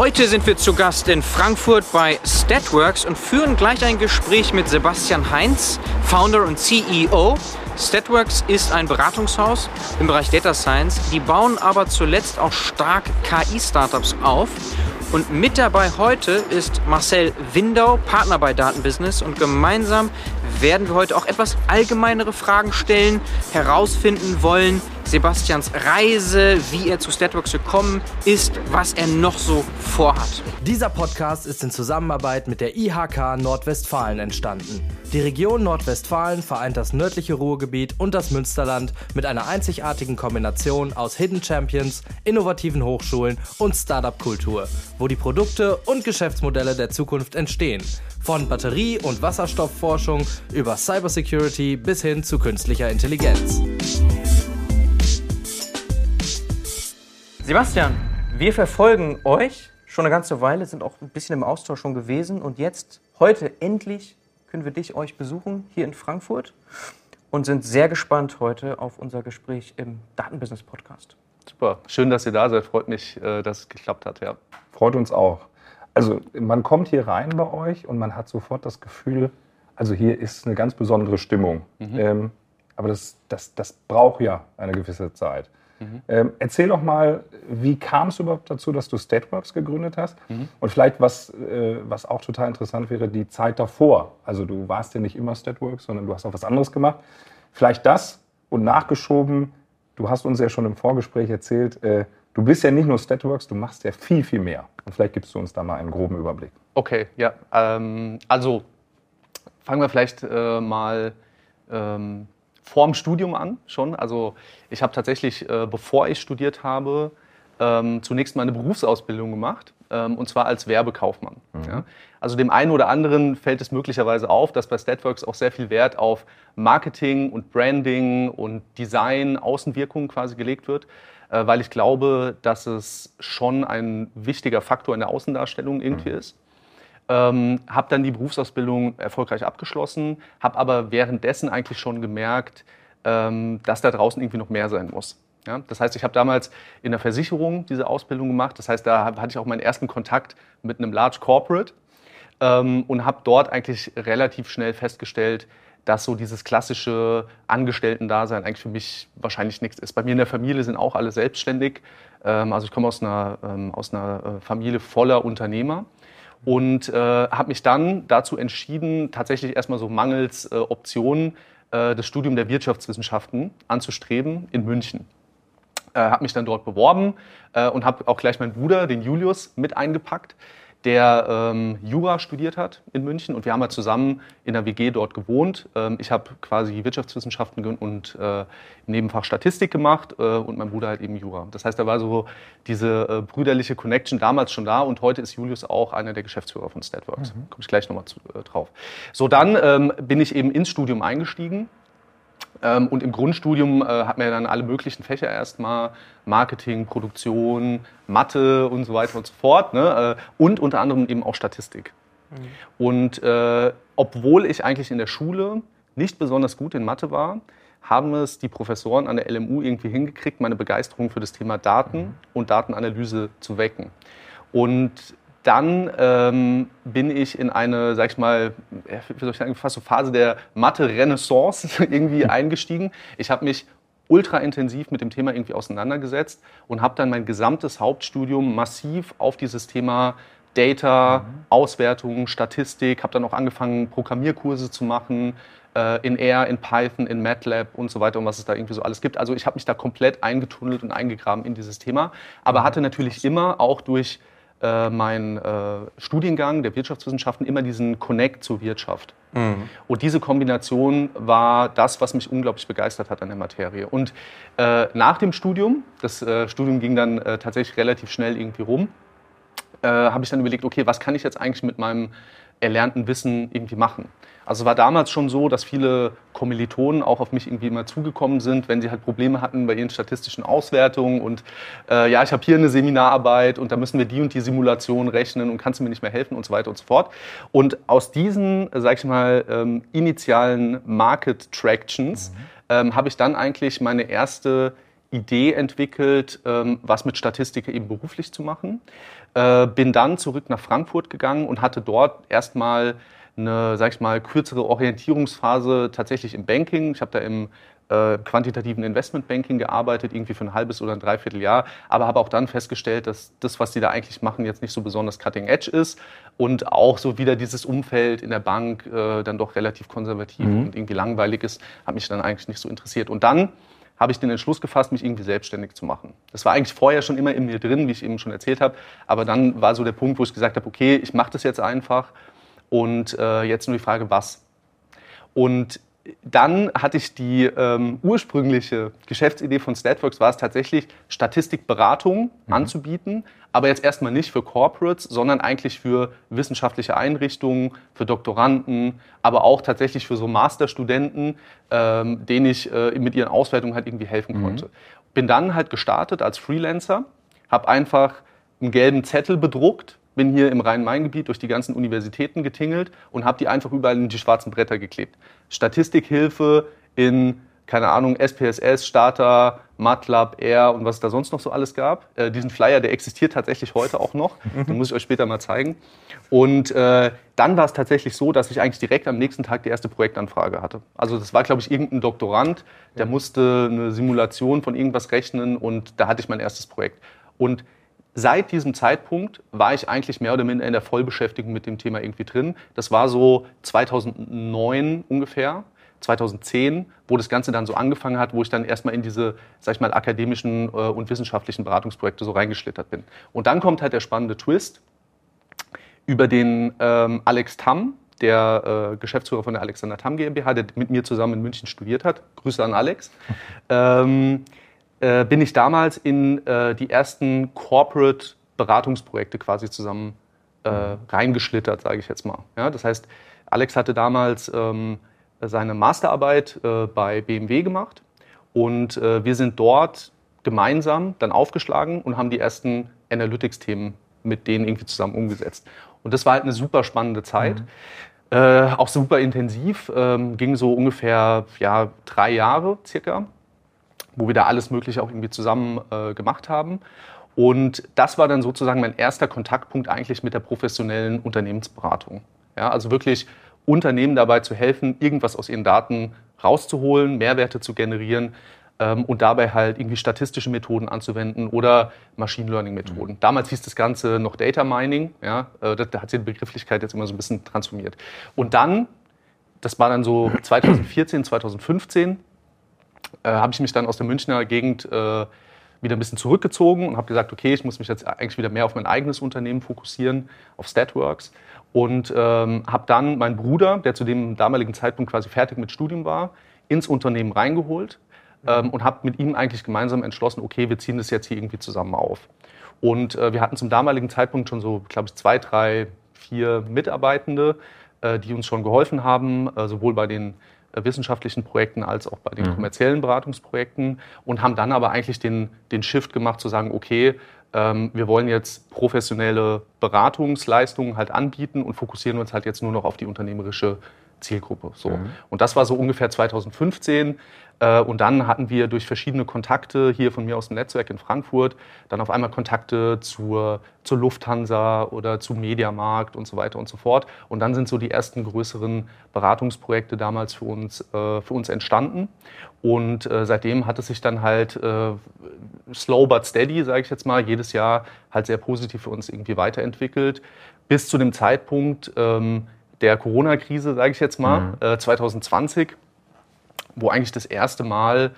Heute sind wir zu Gast in Frankfurt bei Statworks und führen gleich ein Gespräch mit Sebastian Heinz, Founder und CEO. Statworks ist ein Beratungshaus im Bereich Data Science. Die bauen aber zuletzt auch stark KI-Startups auf. Und mit dabei heute ist Marcel Windau, Partner bei Datenbusiness. Und gemeinsam werden wir heute auch etwas allgemeinere Fragen stellen, herausfinden wollen, Sebastians Reise, wie er zu Statworks gekommen ist, was er noch so vorhat. Dieser Podcast ist in Zusammenarbeit mit der IHK Nordwestfalen entstanden. Die Region Nordwestfalen vereint das nördliche Ruhrgebiet und das Münsterland mit einer einzigartigen Kombination aus Hidden Champions, innovativen Hochschulen und Startup-Kultur, wo die Produkte und Geschäftsmodelle der Zukunft entstehen. Von Batterie- und Wasserstoffforschung über Cybersecurity bis hin zu künstlicher Intelligenz. Sebastian, wir verfolgen euch schon eine ganze Weile, sind auch ein bisschen im Austausch schon gewesen und jetzt, heute endlich, können wir dich, euch besuchen hier in Frankfurt und sind sehr gespannt heute auf unser Gespräch im Datenbusiness Podcast. Super, schön, dass ihr da seid. Freut mich, äh, dass es geklappt hat. Ja. Freut uns auch. Also man kommt hier rein bei euch und man hat sofort das Gefühl, also hier ist eine ganz besondere Stimmung. Mhm. Ähm, aber das, das, das braucht ja eine gewisse Zeit. Mhm. Ähm, erzähl doch mal, wie kam es überhaupt dazu, dass du Stateworks gegründet hast? Mhm. Und vielleicht, was, äh, was auch total interessant wäre, die Zeit davor. Also du warst ja nicht immer Stateworks, sondern du hast auch was anderes gemacht. Vielleicht das und nachgeschoben, du hast uns ja schon im Vorgespräch erzählt, äh, du bist ja nicht nur Statworks, du machst ja viel, viel mehr. Und vielleicht gibst du uns da mal einen groben Überblick. Okay, ja. Ähm, also fangen wir vielleicht äh, mal ähm, vorm Studium an schon. Also ich habe tatsächlich, äh, bevor ich studiert habe, ähm, zunächst mal eine Berufsausbildung gemacht, ähm, und zwar als Werbekaufmann. Mhm. Ja. Also dem einen oder anderen fällt es möglicherweise auf, dass bei Statworks auch sehr viel Wert auf Marketing und Branding und Design, Außenwirkung quasi gelegt wird, äh, weil ich glaube, dass es schon ein wichtiger Faktor in der Außendarstellung irgendwie mhm. ist. Ähm, habe dann die Berufsausbildung erfolgreich abgeschlossen, habe aber währenddessen eigentlich schon gemerkt, ähm, dass da draußen irgendwie noch mehr sein muss. Ja? Das heißt, ich habe damals in der Versicherung diese Ausbildung gemacht. Das heißt, da hatte ich auch meinen ersten Kontakt mit einem Large Corporate ähm, und habe dort eigentlich relativ schnell festgestellt, dass so dieses klassische Angestellten-Dasein eigentlich für mich wahrscheinlich nichts ist. Bei mir in der Familie sind auch alle selbstständig. Ähm, also ich komme aus einer, ähm, aus einer äh, Familie voller Unternehmer und äh, habe mich dann dazu entschieden, tatsächlich erstmal so mangels äh, Optionen äh, das Studium der Wirtschaftswissenschaften anzustreben in München. Äh, habe mich dann dort beworben äh, und habe auch gleich meinen Bruder, den Julius, mit eingepackt der ähm, Jura studiert hat in München und wir haben ja zusammen in der WG dort gewohnt. Ähm, ich habe quasi Wirtschaftswissenschaften und äh, im Nebenfach Statistik gemacht äh, und mein Bruder halt eben Jura. Das heißt, da war so diese äh, brüderliche Connection damals schon da und heute ist Julius auch einer der Geschäftsführer von Statworks. Mhm. Komme ich gleich nochmal äh, drauf. So, dann ähm, bin ich eben ins Studium eingestiegen und im Grundstudium äh, hat man ja dann alle möglichen Fächer erstmal, Marketing, Produktion, Mathe und so weiter und so fort. Ne? Äh, und unter anderem eben auch Statistik. Mhm. Und äh, obwohl ich eigentlich in der Schule nicht besonders gut in Mathe war, haben es die Professoren an der LMU irgendwie hingekriegt, meine Begeisterung für das Thema Daten mhm. und Datenanalyse zu wecken. Und dann ähm, bin ich in eine, sag ich mal, wie soll ich sagen, fast so Phase der Mathe-Renaissance irgendwie eingestiegen. Ich habe mich ultra intensiv mit dem Thema irgendwie auseinandergesetzt und habe dann mein gesamtes Hauptstudium massiv auf dieses Thema Data, mhm. Auswertung, Statistik, habe dann auch angefangen, Programmierkurse zu machen, äh, in R, in Python, in MATLAB und so weiter und was es da irgendwie so alles gibt. Also ich habe mich da komplett eingetunnelt und eingegraben in dieses Thema, aber mhm. hatte natürlich immer auch durch äh, mein äh, Studiengang der Wirtschaftswissenschaften immer diesen Connect zur Wirtschaft. Mhm. Und diese Kombination war das, was mich unglaublich begeistert hat an der Materie. Und äh, nach dem Studium, das äh, Studium ging dann äh, tatsächlich relativ schnell irgendwie rum, äh, habe ich dann überlegt, okay, was kann ich jetzt eigentlich mit meinem erlernten Wissen irgendwie machen? Also war damals schon so, dass viele Kommilitonen auch auf mich irgendwie immer zugekommen sind, wenn sie halt Probleme hatten bei ihren statistischen Auswertungen und äh, ja, ich habe hier eine Seminararbeit und da müssen wir die und die Simulation rechnen und kannst du mir nicht mehr helfen und so weiter und so fort. Und aus diesen, sag ich mal, ähm, initialen Market Tractions mhm. ähm, habe ich dann eigentlich meine erste Idee entwickelt, ähm, was mit Statistik eben beruflich zu machen. Äh, bin dann zurück nach Frankfurt gegangen und hatte dort erstmal eine, sag ich mal, kürzere Orientierungsphase tatsächlich im Banking. Ich habe da im äh, quantitativen Investmentbanking gearbeitet, irgendwie für ein halbes oder ein Dreivierteljahr, aber habe auch dann festgestellt, dass das, was die da eigentlich machen, jetzt nicht so besonders cutting edge ist und auch so wieder dieses Umfeld in der Bank äh, dann doch relativ konservativ mhm. und irgendwie langweilig ist, hat mich dann eigentlich nicht so interessiert. Und dann habe ich den Entschluss gefasst, mich irgendwie selbstständig zu machen. Das war eigentlich vorher schon immer in mir drin, wie ich eben schon erzählt habe, aber dann war so der Punkt, wo ich gesagt habe, okay, ich mache das jetzt einfach und äh, jetzt nur die Frage, was. Und dann hatte ich die ähm, ursprüngliche Geschäftsidee von Statworks, war es tatsächlich, Statistikberatung mhm. anzubieten, aber jetzt erstmal nicht für Corporates, sondern eigentlich für wissenschaftliche Einrichtungen, für Doktoranden, aber auch tatsächlich für so Masterstudenten, ähm, denen ich äh, mit ihren Auswertungen halt irgendwie helfen mhm. konnte. Bin dann halt gestartet als Freelancer, habe einfach einen gelben Zettel bedruckt, bin hier im Rhein-Main-Gebiet durch die ganzen Universitäten getingelt und habe die einfach überall in die schwarzen Bretter geklebt. Statistikhilfe in, keine Ahnung, SPSS, Starter, MATLAB, R und was es da sonst noch so alles gab. Äh, diesen Flyer, der existiert tatsächlich heute auch noch. Den muss ich euch später mal zeigen. Und äh, dann war es tatsächlich so, dass ich eigentlich direkt am nächsten Tag die erste Projektanfrage hatte. Also das war, glaube ich, irgendein Doktorand, der musste eine Simulation von irgendwas rechnen und da hatte ich mein erstes Projekt. Und seit diesem Zeitpunkt war ich eigentlich mehr oder minder in der Vollbeschäftigung mit dem Thema irgendwie drin. Das war so 2009 ungefähr. 2010, wo das Ganze dann so angefangen hat, wo ich dann erstmal in diese, sag ich mal, akademischen äh, und wissenschaftlichen Beratungsprojekte so reingeschlittert bin. Und dann kommt halt der spannende Twist über den ähm, Alex Tamm, der äh, Geschäftsführer von der Alexander Tamm GmbH, der mit mir zusammen in München studiert hat. Grüße an Alex. Ähm, äh, bin ich damals in äh, die ersten Corporate Beratungsprojekte quasi zusammen äh, reingeschlittert, sage ich jetzt mal. Ja, das heißt, Alex hatte damals ähm, seine Masterarbeit äh, bei BMW gemacht und äh, wir sind dort gemeinsam dann aufgeschlagen und haben die ersten Analytics-Themen mit denen irgendwie zusammen umgesetzt. Und das war halt eine super spannende Zeit. Mhm. Äh, auch super intensiv, ähm, ging so ungefähr ja, drei Jahre circa wo wir da alles Mögliche auch irgendwie zusammen äh, gemacht haben. Und das war dann sozusagen mein erster Kontaktpunkt eigentlich mit der professionellen Unternehmensberatung. Ja, also wirklich Unternehmen dabei zu helfen, irgendwas aus ihren Daten rauszuholen, Mehrwerte zu generieren ähm, und dabei halt irgendwie statistische Methoden anzuwenden oder Machine Learning Methoden. Mhm. Damals hieß das Ganze noch Data Mining, ja, äh, da, da hat sich die Begrifflichkeit jetzt immer so ein bisschen transformiert. Und dann, das war dann so 2014, 2015, äh, habe ich mich dann aus der Münchner Gegend äh, wieder ein bisschen zurückgezogen und habe gesagt, okay, ich muss mich jetzt eigentlich wieder mehr auf mein eigenes Unternehmen fokussieren, auf Statworks. Und ähm, habe dann meinen Bruder, der zu dem damaligen Zeitpunkt quasi fertig mit Studium war, ins Unternehmen reingeholt ähm, und habe mit ihm eigentlich gemeinsam entschlossen, okay, wir ziehen das jetzt hier irgendwie zusammen auf. Und äh, wir hatten zum damaligen Zeitpunkt schon so, glaube ich, zwei, drei, vier Mitarbeitende, äh, die uns schon geholfen haben, äh, sowohl bei den wissenschaftlichen Projekten als auch bei den mhm. kommerziellen Beratungsprojekten und haben dann aber eigentlich den, den Shift gemacht zu sagen, okay, ähm, wir wollen jetzt professionelle Beratungsleistungen halt anbieten und fokussieren uns halt jetzt nur noch auf die unternehmerische Zielgruppe. So. Mhm. Und das war so ungefähr 2015. Äh, und dann hatten wir durch verschiedene Kontakte hier von mir aus dem Netzwerk in Frankfurt dann auf einmal Kontakte zur, zur Lufthansa oder zu Mediamarkt und so weiter und so fort. Und dann sind so die ersten größeren Beratungsprojekte damals für uns, äh, für uns entstanden. Und äh, seitdem hat es sich dann halt slow but steady, sage ich jetzt mal, jedes Jahr halt sehr positiv für uns irgendwie weiterentwickelt. Bis zu dem Zeitpunkt, ähm, der Corona-Krise, sage ich jetzt mal, mhm. äh, 2020, wo eigentlich das erste Mal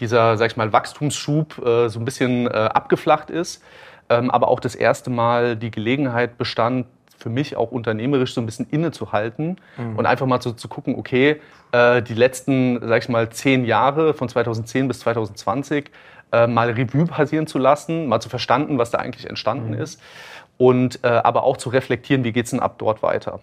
dieser, sag ich mal, Wachstumsschub äh, so ein bisschen äh, abgeflacht ist, ähm, aber auch das erste Mal die Gelegenheit bestand, für mich auch unternehmerisch so ein bisschen innezuhalten mhm. und einfach mal so zu gucken, okay, äh, die letzten, sag ich mal, zehn Jahre von 2010 bis 2020 äh, mal Revue passieren zu lassen, mal zu verstanden, was da eigentlich entstanden mhm. ist und äh, aber auch zu reflektieren, wie geht es denn ab dort weiter.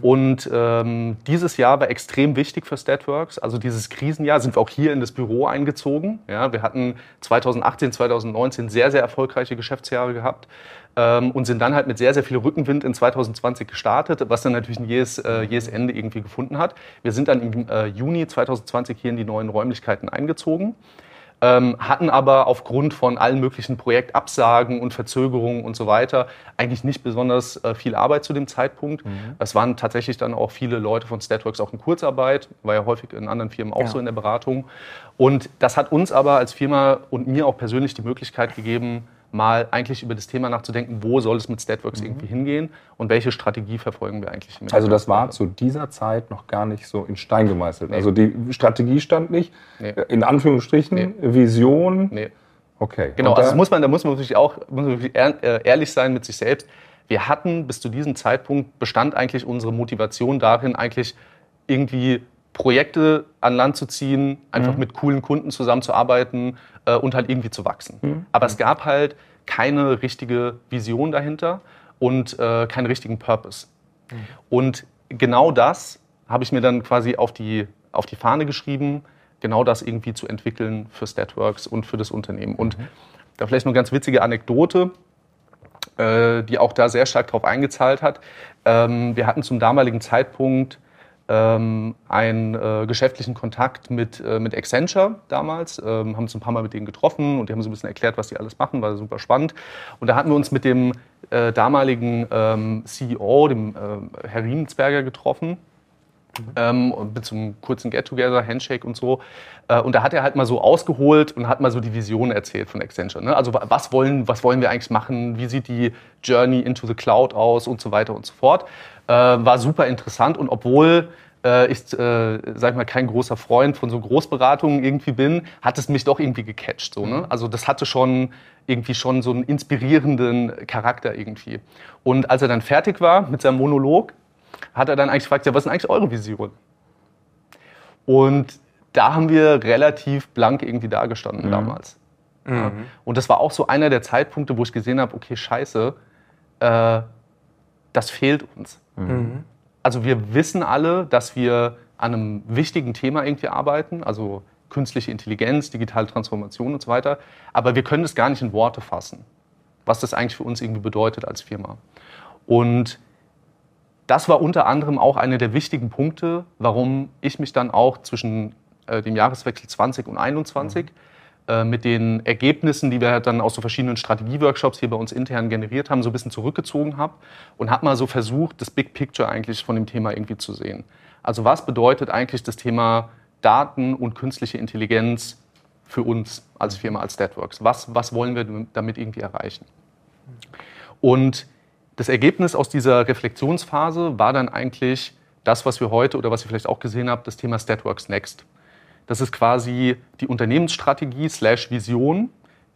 Und ähm, dieses Jahr war extrem wichtig für Statworks. Also dieses Krisenjahr sind wir auch hier in das Büro eingezogen. Ja, wir hatten 2018, 2019 sehr, sehr erfolgreiche Geschäftsjahre gehabt ähm, und sind dann halt mit sehr, sehr viel Rückenwind in 2020 gestartet, was dann natürlich ein jähes, äh, jähes Ende irgendwie gefunden hat. Wir sind dann im äh, Juni 2020 hier in die neuen Räumlichkeiten eingezogen. Ähm, hatten aber aufgrund von allen möglichen Projektabsagen und Verzögerungen und so weiter eigentlich nicht besonders äh, viel Arbeit zu dem Zeitpunkt. Mhm. Es waren tatsächlich dann auch viele Leute von Statworks auch in Kurzarbeit, war ja häufig in anderen Firmen auch Ja. so in der Beratung. Und das hat uns aber als Firma und mir auch persönlich die Möglichkeit gegeben, mal eigentlich über das Thema nachzudenken, wo soll es mit Statworks irgendwie hingehen und welche Strategie verfolgen wir eigentlich. mit Mhm. Also das war zu dieser Zeit noch gar nicht so in Stein gemeißelt. Also die Strategie stand nicht, Nee. in Anführungsstrichen, Nee. Vision. Nee. Okay. Genau, Und also muss man, da muss man wirklich auch muss man wirklich äh, ehrlich sein mit sich selbst. Wir hatten bis zu diesem Zeitpunkt bestand eigentlich unsere Motivation darin, eigentlich irgendwie Projekte an Land zu ziehen, einfach mit coolen Kunden zusammenzuarbeiten äh, und halt irgendwie zu wachsen. Aber es gab halt keine richtige Vision dahinter und äh, keinen richtigen Purpose. Und genau das habe ich mir dann quasi auf die, auf die Fahne geschrieben, genau das irgendwie zu entwickeln für Statworks und für das Unternehmen. Und da vielleicht eine ganz witzige Anekdote, äh, die auch da sehr stark darauf eingezahlt hat. Ähm, wir hatten zum damaligen Zeitpunkt ähm, einen äh, geschäftlichen Kontakt mit, äh, mit Accenture damals, ähm, haben uns ein paar Mal mit denen getroffen und die haben so ein bisschen erklärt, was die alles machen, war super spannend. Und da hatten wir uns mit dem äh, damaligen ähm, CEO, dem äh, Herr Riemensberger, getroffen. Ähm, und mit so einem kurzen Get-Together, Handshake und so. Äh, und da hat er halt mal so ausgeholt und hat mal so die Vision erzählt von Accenture. Ne? Also wa- was wollen, was wollen wir eigentlich machen? Wie sieht die Journey into the Cloud aus und so weiter und so fort. Äh, war super interessant und obwohl äh, ich, äh, sag ich mal, kein großer Freund von so Großberatungen irgendwie bin, hat es mich doch irgendwie gecatcht. So, ne? Also das hatte schon irgendwie schon so einen inspirierenden Charakter irgendwie. Und als er dann fertig war mit seinem Monolog, hat er dann eigentlich gefragt, ja, was ist denn eigentlich eure Vision? Und da haben wir relativ blank irgendwie dagestanden damals. Ja. Und das war auch so einer der Zeitpunkte, wo ich gesehen habe, okay, scheiße, äh, das fehlt uns. Also wir wissen alle, dass wir an einem wichtigen Thema irgendwie arbeiten, also künstliche Intelligenz, digitale Transformation und so weiter, aber wir können das gar nicht in Worte fassen, was das eigentlich für uns irgendwie bedeutet als Firma. Und das war unter anderem auch einer der wichtigen Punkte, warum ich mich dann auch zwischen äh, dem Jahreswechsel 20 und 21 äh, mit den Ergebnissen, die wir dann aus so verschiedenen Strategieworkshops hier bei uns intern generiert haben, so ein bisschen zurückgezogen habe und habe mal so versucht, das Big Picture eigentlich von dem Thema irgendwie zu sehen. Also was bedeutet eigentlich das Thema Daten und künstliche Intelligenz für uns als Firma, als Statworks? Was, was wollen wir damit irgendwie erreichen? Und das Ergebnis aus dieser Reflexionsphase war dann eigentlich das, was wir heute oder was ihr vielleicht auch gesehen habt, das Thema Statworks Next. Das ist quasi die Unternehmensstrategie slash Vision,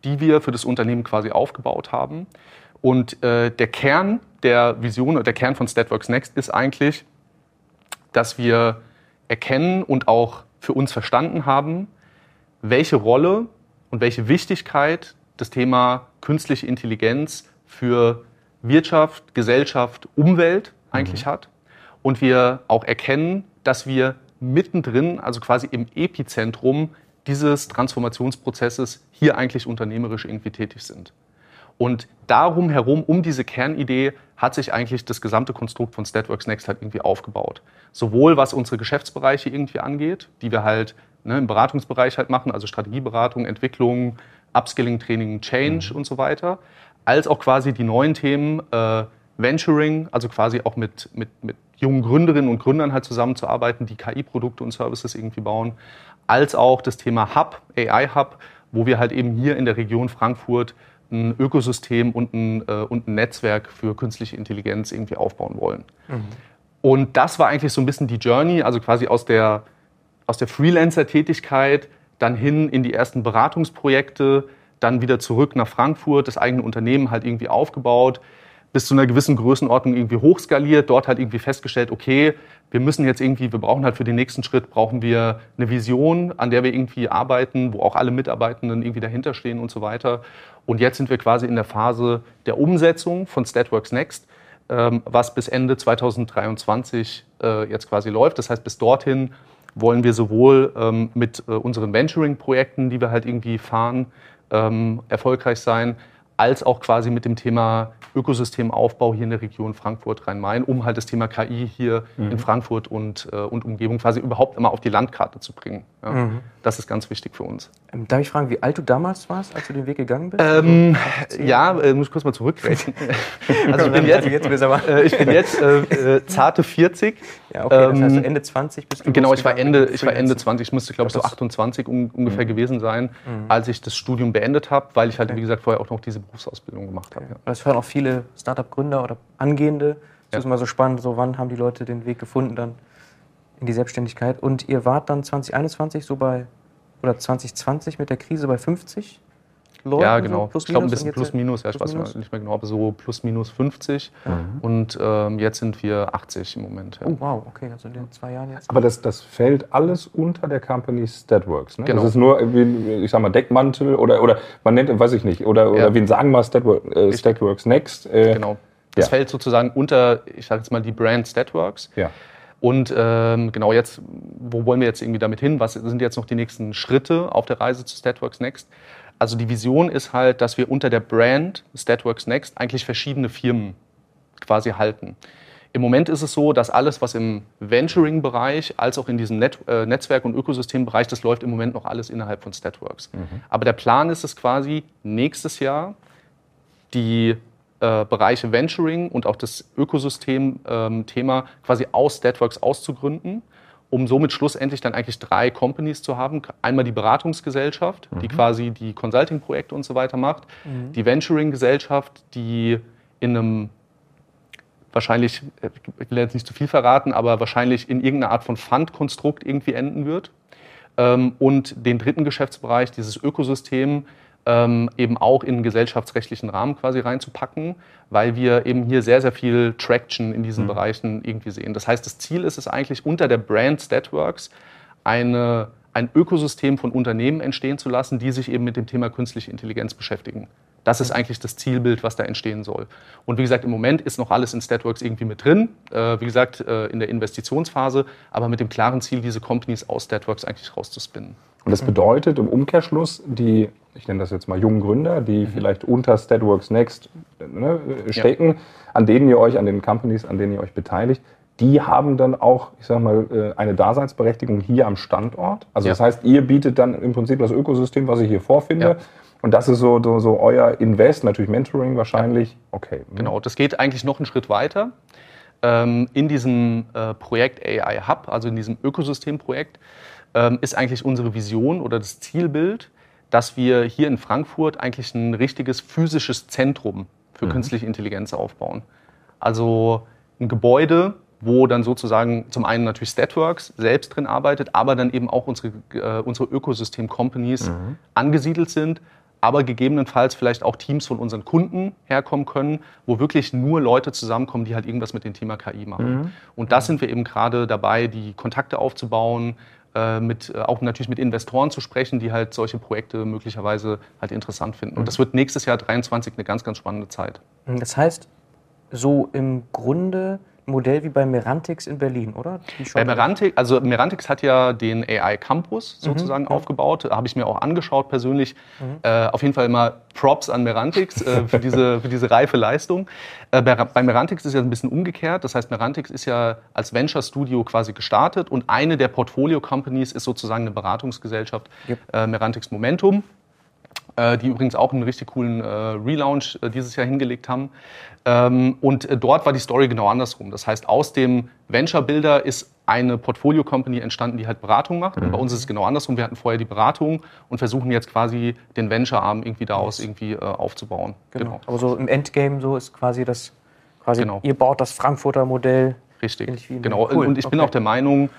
die wir für das Unternehmen quasi aufgebaut haben. Und äh, der Kern der Vision oder der Kern von Statworks Next ist eigentlich, dass wir erkennen und auch für uns verstanden haben, welche Rolle und welche Wichtigkeit das Thema künstliche Intelligenz für Wirtschaft, Gesellschaft, Umwelt eigentlich hat. Und wir auch erkennen, dass wir mittendrin, also quasi im Epizentrum dieses Transformationsprozesses hier eigentlich unternehmerisch irgendwie tätig sind. Und darum herum, um diese Kernidee, hat sich eigentlich das gesamte Konstrukt von Statworks Next halt irgendwie aufgebaut. Sowohl was unsere Geschäftsbereiche irgendwie angeht, die wir halt ne, im Beratungsbereich halt machen, also Strategieberatung, Entwicklung, Upskilling, Training, Change und so weiter, als auch quasi die neuen Themen äh, Venturing, also quasi auch mit, mit, mit jungen Gründerinnen und Gründern halt zusammenzuarbeiten, die KI-Produkte und Services irgendwie bauen, als auch das Thema Hub, AI-Hub, wo wir halt eben hier in der Region Frankfurt ein Ökosystem und ein, äh, und ein Netzwerk für künstliche Intelligenz irgendwie aufbauen wollen. Und das war eigentlich so ein bisschen die Journey, also quasi aus der, aus der Freelancer-Tätigkeit dann hin in die ersten Beratungsprojekte, dann wieder zurück nach Frankfurt, das eigene Unternehmen halt irgendwie aufgebaut, bis zu einer gewissen Größenordnung irgendwie hochskaliert, dort halt irgendwie festgestellt, okay, wir müssen jetzt irgendwie, wir brauchen halt für den nächsten Schritt, brauchen wir eine Vision, an der wir irgendwie arbeiten, wo auch alle Mitarbeitenden irgendwie dahinter stehen und so weiter. Und jetzt sind wir quasi in der Phase der Umsetzung von Statworks Next, ähm, was bis Ende 2023 äh, jetzt quasi läuft. Das heißt, bis dorthin wollen wir sowohl ähm, mit äh, unseren Venturing-Projekten, die wir halt irgendwie fahren, ähm, erfolgreich sein, als auch quasi mit dem Thema Ökosystemaufbau hier in der Region Frankfurt-Rhein-Main, um halt das Thema KI hier mhm. in Frankfurt und, äh, und Umgebung quasi überhaupt immer auf die Landkarte zu bringen. Ja. Mhm. Das ist ganz wichtig für uns. Ähm, darf ich fragen, wie alt du damals warst, als du den Weg gegangen bist? Ähm, ja, äh, muss ich kurz mal zurückrechnen. also ich bin jetzt, äh, ich bin jetzt äh, äh, zarte 40. Ja, okay, das heißt ähm, Ende 20 bist du Genau, ich war Ende, ich war Ende 20, ich müsste glaube ich so 28 un ungefähr mhm. gewesen sein, mhm. als ich das Studium beendet habe, weil ich halt, wie gesagt, vorher auch noch diese Berufsausbildung gemacht habe. Ja. Das hören auch viele Startup-Gründer oder Angehende. Das ja. ist immer so spannend, so wann haben die Leute den Weg gefunden dann in die Selbstständigkeit. Und ihr wart dann 2021 so bei, oder 2020 mit der Krise bei 50 Leuten? Ja, genau. So ich glaube ein bisschen plus minus, ja, ich weiß minus? nicht mehr genau, aber so plus minus 50. Mhm. Und ähm, jetzt sind wir 80 im Moment. Ja. Oh wow, okay, also in den zwei Jahren jetzt. Aber das, das fällt alles unter der Company Statworks. Ne? Genau. Das ist nur, ich sag mal, Deckmantel oder, oder man nennt, weiß ich nicht, oder, oder ja. wie sagen wir Statwork, äh, Statworks Next. Äh, genau. Das ja. fällt sozusagen unter, ich sage jetzt mal, die Brand Statworks. Ja. Und ähm, genau jetzt, wo wollen wir jetzt irgendwie damit hin? Was sind jetzt noch die nächsten Schritte auf der Reise zu Statworks Next? Also die Vision ist halt, dass wir unter der Brand Statworks Next eigentlich verschiedene Firmen quasi halten. Im Moment ist es so, dass alles, was im Venturing-Bereich als auch in diesem Net äh, Netzwerk- und Ökosystembereich, das läuft im Moment noch alles innerhalb von Statworks. Mhm. Aber der Plan ist es quasi, nächstes Jahr die äh, Bereiche Venturing und auch das Ökosystem-Thema ähm, quasi aus Statworks auszugründen um somit schlussendlich dann eigentlich drei Companies zu haben. Einmal die Beratungsgesellschaft, mhm. die quasi die Consulting-Projekte und so weiter macht, mhm. die Venturing-Gesellschaft, die in einem wahrscheinlich, ich will jetzt nicht zu viel verraten, aber wahrscheinlich in irgendeiner Art von Fund-Konstrukt irgendwie enden wird. Ähm, und den dritten Geschäftsbereich, dieses Ökosystem, ähm, eben auch in einen gesellschaftsrechtlichen Rahmen quasi reinzupacken, weil wir eben hier sehr, sehr viel Traction in diesen mhm. Bereichen irgendwie sehen. Das heißt, das Ziel ist es eigentlich, unter der Brand Statworks eine, ein Ökosystem von Unternehmen entstehen zu lassen, die sich eben mit dem Thema künstliche Intelligenz beschäftigen. Das ist eigentlich das Zielbild, was da entstehen soll. Und wie gesagt, im Moment ist noch alles in Statworks irgendwie mit drin. Äh, wie gesagt, äh, in der Investitionsphase, aber mit dem klaren Ziel, diese Companies aus Statworks eigentlich rauszuspinnen. Und das bedeutet im Umkehrschluss, die, ich nenne das jetzt mal jungen Gründer, die mhm. vielleicht unter Statworks Next ne, stecken, ja. an denen ihr euch, an den Companies, an denen ihr euch beteiligt, die haben dann auch, ich sag mal, äh, eine Daseinsberechtigung hier am Standort. Also ja. das heißt, ihr bietet dann im Prinzip das Ökosystem, was ich hier vorfinde. Ja. Und das ist so, so, so, euer Invest, natürlich Mentoring wahrscheinlich. Okay. Mhm. Genau, das geht eigentlich noch einen Schritt weiter. Ähm, in diesem äh, Projekt AI Hub, also in diesem Ökosystemprojekt, ähm, ist eigentlich unsere Vision oder das Zielbild, dass wir hier in Frankfurt eigentlich ein richtiges physisches Zentrum für mhm. künstliche Intelligenz aufbauen. Also ein Gebäude, wo dann sozusagen zum einen natürlich Statworks selbst drin arbeitet, aber dann eben auch unsere, äh, unsere Ökosystem-Companies mhm. angesiedelt sind, aber gegebenenfalls vielleicht auch Teams von unseren Kunden herkommen können, wo wirklich nur Leute zusammenkommen, die halt irgendwas mit dem Thema KI machen. Mhm. Und da sind wir eben gerade dabei, die Kontakte aufzubauen, mit, äh, auch natürlich mit Investoren zu sprechen, die halt solche Projekte möglicherweise halt interessant finden. Und mhm. das wird nächstes Jahr 23 eine ganz, ganz spannende Zeit. Das heißt, so im Grunde Modell wie bei Merantix in Berlin, oder? Bei Merantix, also Merantix hat ja den AI Campus mhm, sozusagen mhm, aufgebaut. Habe ich mir auch angeschaut persönlich. Mhm. Äh, auf jeden Fall immer Props an Merantix äh, für, diese, für diese reife Leistung. Äh, bei Merantix ist ja ein bisschen umgekehrt. Das heißt, Merantix ist ja als Venture Studio quasi gestartet und eine der Portfolio Companies ist sozusagen eine Beratungsgesellschaft, yep. Äh, Merantix Momentum die übrigens auch einen richtig coolen äh, Relaunch äh, dieses Jahr hingelegt haben. Ähm, und äh, dort war die Story genau andersrum. Das heißt, aus dem Venture Builder ist eine Portfolio Company entstanden, die halt Beratung macht. Mhm. Und bei uns ist es genau andersrum. Wir hatten vorher die Beratung und versuchen jetzt quasi den Venture-Arm irgendwie daraus irgendwie äh, aufzubauen. Genau. genau. Aber so im Endgame so ist quasi das, quasi genau. ihr baut das Frankfurter Modell. Richtig, genau. Cool. Und ich bin auch der Meinung,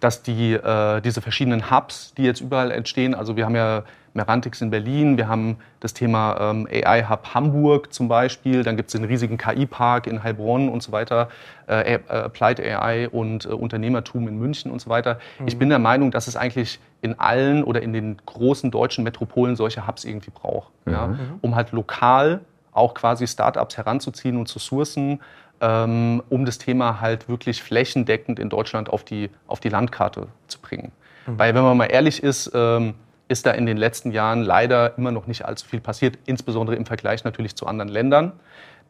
dass die, äh, diese verschiedenen Hubs, die jetzt überall entstehen, also wir haben ja Merantix in Berlin, wir haben das Thema ähm, AI Hub Hamburg zum Beispiel, dann gibt es den riesigen KI-Park in Heilbronn und so weiter, äh, Applied AI und äh, Unternehmertum in München und so weiter. Mhm. Ich bin der Meinung, dass es eigentlich in allen oder in den großen deutschen Metropolen solche Hubs irgendwie braucht, mhm. ja, um halt lokal auch quasi Startups heranzuziehen und zu sourcen, ähm, um das Thema halt wirklich flächendeckend in Deutschland auf die, auf die Landkarte zu bringen. Mhm. Weil wenn man mal ehrlich ist, ähm, ist da in den letzten Jahren leider immer noch nicht allzu viel passiert, insbesondere im Vergleich natürlich zu anderen Ländern.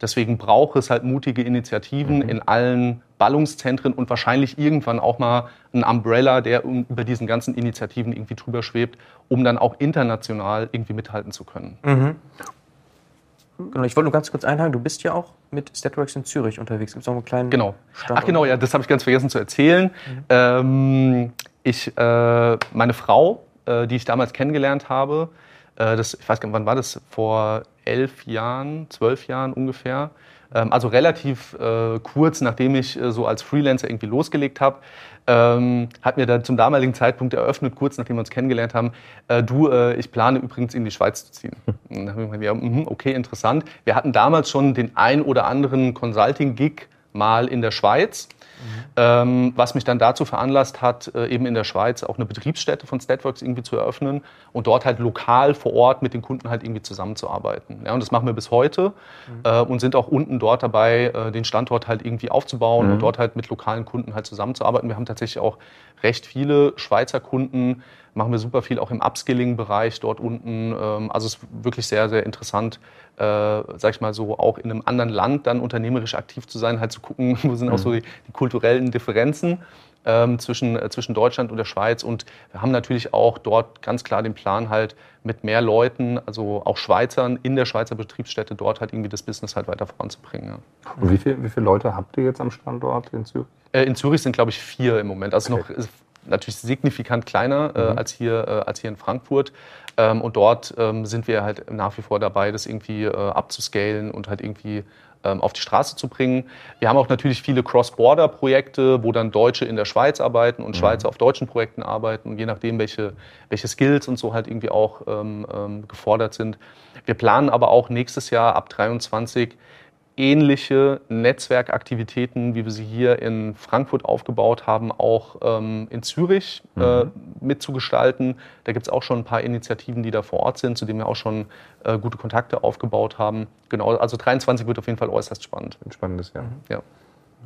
Deswegen braucht es halt mutige Initiativen mhm. in allen Ballungszentren und wahrscheinlich irgendwann auch mal ein Umbrella, der über diesen ganzen Initiativen irgendwie drüber schwebt, um dann auch international irgendwie mithalten zu können. Mhm. Genau, ich wollte nur ganz kurz einhaken, du bist ja auch mit Statworks in Zürich unterwegs. Gibt es auch einen kleinen genau. Standort? Ach genau, ja, das habe ich ganz vergessen zu erzählen. Mhm. Ähm, ich, äh, meine Frau, äh, die ich damals kennengelernt habe, äh, das, ich weiß gar nicht, wann war das? Vor elf Jahren, zwölf Jahren ungefähr. Ähm, also relativ äh, kurz, nachdem ich äh, so als Freelancer irgendwie losgelegt habe, ähm, hat mir dann zum damaligen Zeitpunkt eröffnet, kurz nachdem wir uns kennengelernt haben, äh, du, äh, ich plane übrigens in die Schweiz zu ziehen. Und dann habe ich gesagt, ja, mh, okay, interessant. Wir hatten damals schon den ein oder anderen Consulting-Gig mal in der Schweiz. Mhm. Was mich dann dazu veranlasst hat, äh, eben in der Schweiz auch eine Betriebsstätte von Statworks irgendwie zu eröffnen und dort halt lokal vor Ort mit den Kunden halt irgendwie zusammenzuarbeiten. Ja, und das machen wir bis heute mhm. äh, und sind auch unten dort dabei, äh, den Standort halt irgendwie aufzubauen mhm. und dort halt mit lokalen Kunden halt zusammenzuarbeiten. Wir haben tatsächlich auch recht viele Schweizer Kunden, machen wir super viel auch im Upskilling-Bereich dort unten. Ähm, also es ist wirklich sehr, sehr interessant, äh, sag ich mal so, auch in einem anderen Land dann unternehmerisch aktiv zu sein, halt zu gucken, wo sind mhm. auch so die, die kulturellen Differenzen. Ähm, zwischen, äh, zwischen Deutschland und der Schweiz. Und wir haben natürlich auch dort ganz klar den Plan, halt mit mehr Leuten, also auch Schweizern in der Schweizer Betriebsstätte, dort halt irgendwie das Business halt weiter voranzubringen. Ja. Und wie, viel, wie viele Leute habt ihr jetzt am Standort in Zürich? Äh, in Zürich sind, glaube ich, vier im Moment. Also okay. noch natürlich signifikant kleiner äh, mhm. als, hier, äh, als hier in Frankfurt. Ähm, und dort ähm, sind wir halt nach wie vor dabei, das irgendwie äh, abzuscalen und halt irgendwie ähm, auf die Straße zu bringen. Wir haben auch natürlich viele Cross-Border-Projekte, wo dann Deutsche in der Schweiz arbeiten und mhm. Schweizer auf deutschen Projekten arbeiten. Und je nachdem, welche, welche Skills und so halt irgendwie auch ähm, ähm, gefordert sind. Wir planen aber auch nächstes Jahr ab 23 ähnliche Netzwerkaktivitäten, wie wir sie hier in Frankfurt aufgebaut haben, auch ähm, in Zürich äh, mhm. mitzugestalten. Da gibt es auch schon ein paar Initiativen, die da vor Ort sind, zu denen wir auch schon äh, gute Kontakte aufgebaut haben. Genau, also 23 wird auf jeden Fall äußerst spannend. Ein spannendes Jahr. Mhm. Ja.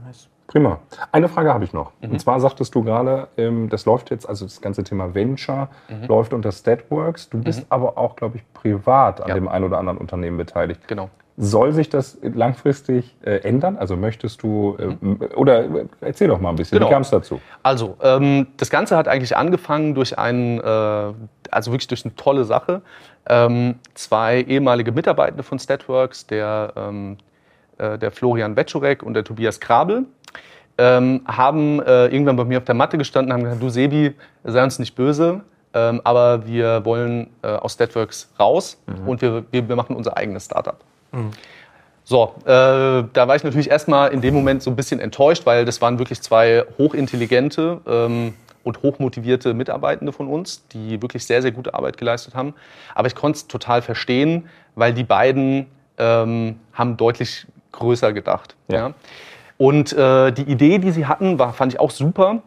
Nice. Prima. Eine Frage habe ich noch. Mhm. Und zwar sagtest du gerade, ähm, das läuft jetzt, also das ganze Thema Venture mhm. läuft unter Statworks. Du bist mhm. aber auch, glaube ich, privat an ja. dem einen oder anderen Unternehmen beteiligt. Genau. Soll sich das langfristig äh, ändern? Also möchtest du, äh, mhm. oder äh, erzähl doch mal ein bisschen, genau. wie kam es dazu? Also, ähm, das Ganze hat eigentlich angefangen durch einen, also wirklich durch eine tolle Sache. Ähm, zwei ehemalige Mitarbeitende von Statworks, der, der Florian Wetschurek und der Tobias Krabel, ähm, haben äh, irgendwann bei mir auf der Matte gestanden und haben gesagt, du Sebi, sei uns nicht böse, ähm, aber wir wollen aus Statworks raus mhm. und wir, wir, wir machen unser eigenes Startup. Mhm. So, äh, da war ich natürlich erstmal in dem Moment so ein bisschen enttäuscht, weil das waren wirklich zwei hochintelligente ähm, und hochmotivierte Mitarbeitende von uns, die wirklich sehr, sehr gute Arbeit geleistet haben. Aber ich konnte es total verstehen, weil die beiden ähm, haben deutlich größer gedacht. Ja. ja. Und äh, die Idee, die sie hatten, war, fand ich auch super.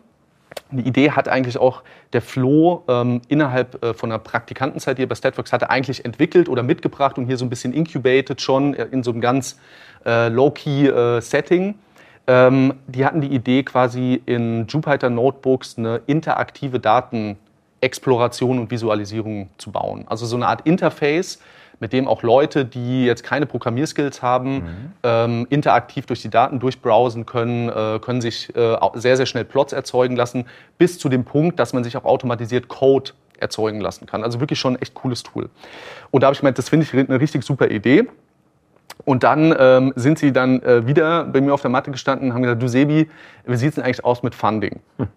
Die Idee hat eigentlich auch der Flo ähm, innerhalb äh, von einer Praktikantenzeit, die er bei Statworks hatte, eigentlich entwickelt oder mitgebracht und hier so ein bisschen incubated schon äh, in so einem ganz äh, low-key äh, Setting. Ähm, die hatten die Idee, quasi in Jupyter Notebooks eine interaktive Datenexploration und Visualisierung zu bauen. Also so eine Art Interface, mit dem auch Leute, die jetzt keine Programmierskills haben, mhm. ähm, interaktiv durch die Daten durchbrowsen können, äh, können sich äh, sehr, sehr schnell Plots erzeugen lassen, bis zu dem Punkt, dass man sich auch automatisiert Code erzeugen lassen kann. Also wirklich schon ein echt cooles Tool. Und da habe ich gemeint, das finde ich eine richtig super Idee. Und dann ähm, sind sie dann äh, wieder bei mir auf der Matte gestanden und haben gesagt, du Sebi, wie sieht es denn eigentlich aus mit Funding? Hm.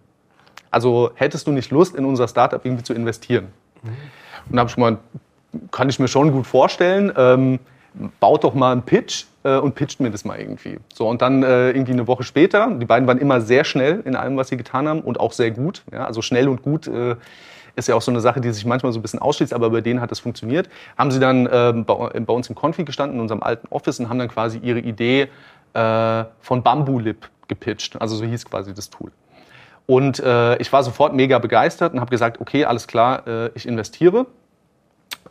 Also hättest du nicht Lust, in unser Startup irgendwie zu investieren? Mhm. Und da habe ich mal kann ich mir schon gut vorstellen. Ähm, baut doch mal einen Pitch äh, und pitcht mir das mal irgendwie. So, und dann äh, irgendwie eine Woche später, die beiden waren immer sehr schnell in allem, was sie getan haben und auch sehr gut. Ja? Also schnell und gut äh, ist ja auch so eine Sache, die sich manchmal so ein bisschen ausschließt, aber bei denen hat es funktioniert. Haben sie dann ähm, bei, bei, uns im Konfi gestanden, in unserem alten Office, und haben dann quasi ihre Idee äh, von Bamboo Lip gepitcht. Also so hieß quasi das Tool. Und äh, ich war sofort mega begeistert und habe gesagt, okay, alles klar, äh, ich investiere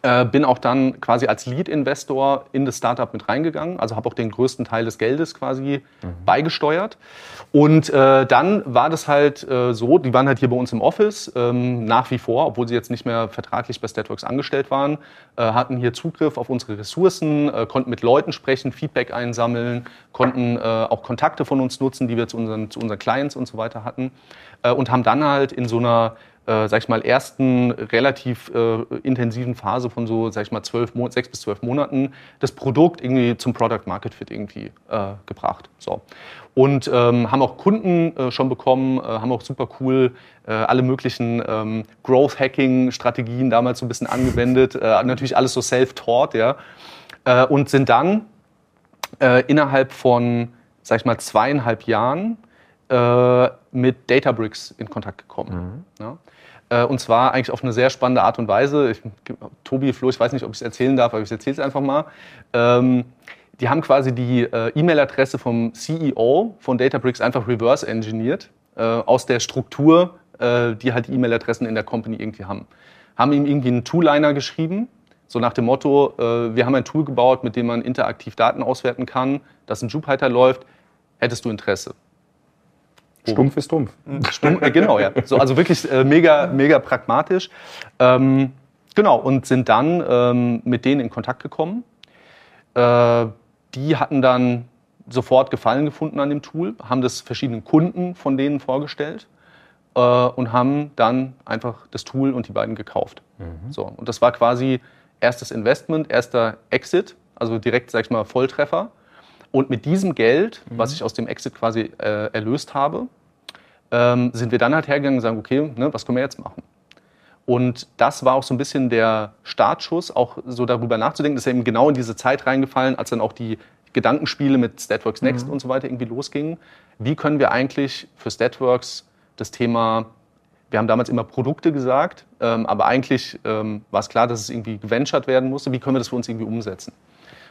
Äh, bin auch dann quasi als Lead-Investor in das Startup mit reingegangen, also habe auch den größten Teil des Geldes quasi mhm. beigesteuert. Und äh, dann war das halt äh, so, die waren halt hier bei uns im Office ähm, nach wie vor, obwohl sie jetzt nicht mehr vertraglich bei Statworks angestellt waren, äh, hatten hier Zugriff auf unsere Ressourcen, äh, konnten mit Leuten sprechen, Feedback einsammeln, konnten äh, auch Kontakte von uns nutzen, die wir zu unseren, zu unseren Clients und so weiter hatten und haben dann halt in so einer äh, sag ich mal, ersten relativ äh, intensiven Phase von so, sag ich mal, zwölf, sechs bis zwölf Monaten das Produkt irgendwie zum Product Market Fit irgendwie äh, gebracht. So. Und ähm, haben auch Kunden äh, schon bekommen, äh, haben auch super cool äh, alle möglichen ähm, Growth-Hacking-Strategien damals so ein bisschen angewendet. Äh, natürlich alles so self-taught, ja. Und sind dann innerhalb von, sag ich mal, zweieinhalb Jahren äh, mit Databricks in Kontakt gekommen. Mhm. Ja? Äh, und zwar eigentlich auf eine sehr spannende Art und Weise. Ich, Tobi, Flo, ich weiß nicht, ob ich es erzählen darf, aber ich erzähle es einfach mal. Ähm, die haben quasi die äh, E-Mail-Adresse vom CEO von Databricks einfach reverse engineert äh, aus der Struktur, äh, die halt E-Mail-Adressen in der Company irgendwie haben. Haben ihm irgendwie einen Tooliner geschrieben, so nach dem Motto, äh, wir haben ein Tool gebaut, mit dem man interaktiv Daten auswerten kann, das in Jupyter läuft, hättest du Interesse? Stumpf ist dumpf. Stumpf, äh, genau, ja. So, also wirklich äh, mega, mega pragmatisch. Ähm, genau, und sind dann ähm, mit denen in Kontakt gekommen. Äh, die hatten dann sofort Gefallen gefunden an dem Tool, haben das verschiedenen Kunden von denen vorgestellt äh, und haben dann einfach das Tool und die beiden gekauft. Mhm. So, und das war quasi erstes Investment, erster Exit, also direkt, sag ich mal, Volltreffer. Und mit diesem Geld, mhm. was ich aus dem Exit quasi äh, erlöst habe, ähm, sind wir dann halt hergegangen und sagen, okay, ne, was können wir jetzt machen? Und das war auch so ein bisschen der Startschuss, auch so darüber nachzudenken. Das ist ja eben genau in diese Zeit reingefallen, als dann auch die Gedankenspiele mit Statworks Next mhm. und so weiter irgendwie losgingen. Wie können wir eigentlich für Statworks das Thema, wir haben damals immer Produkte gesagt, ähm, aber eigentlich ähm, war es klar, dass es irgendwie geventured werden musste. Wie können wir das für uns irgendwie umsetzen?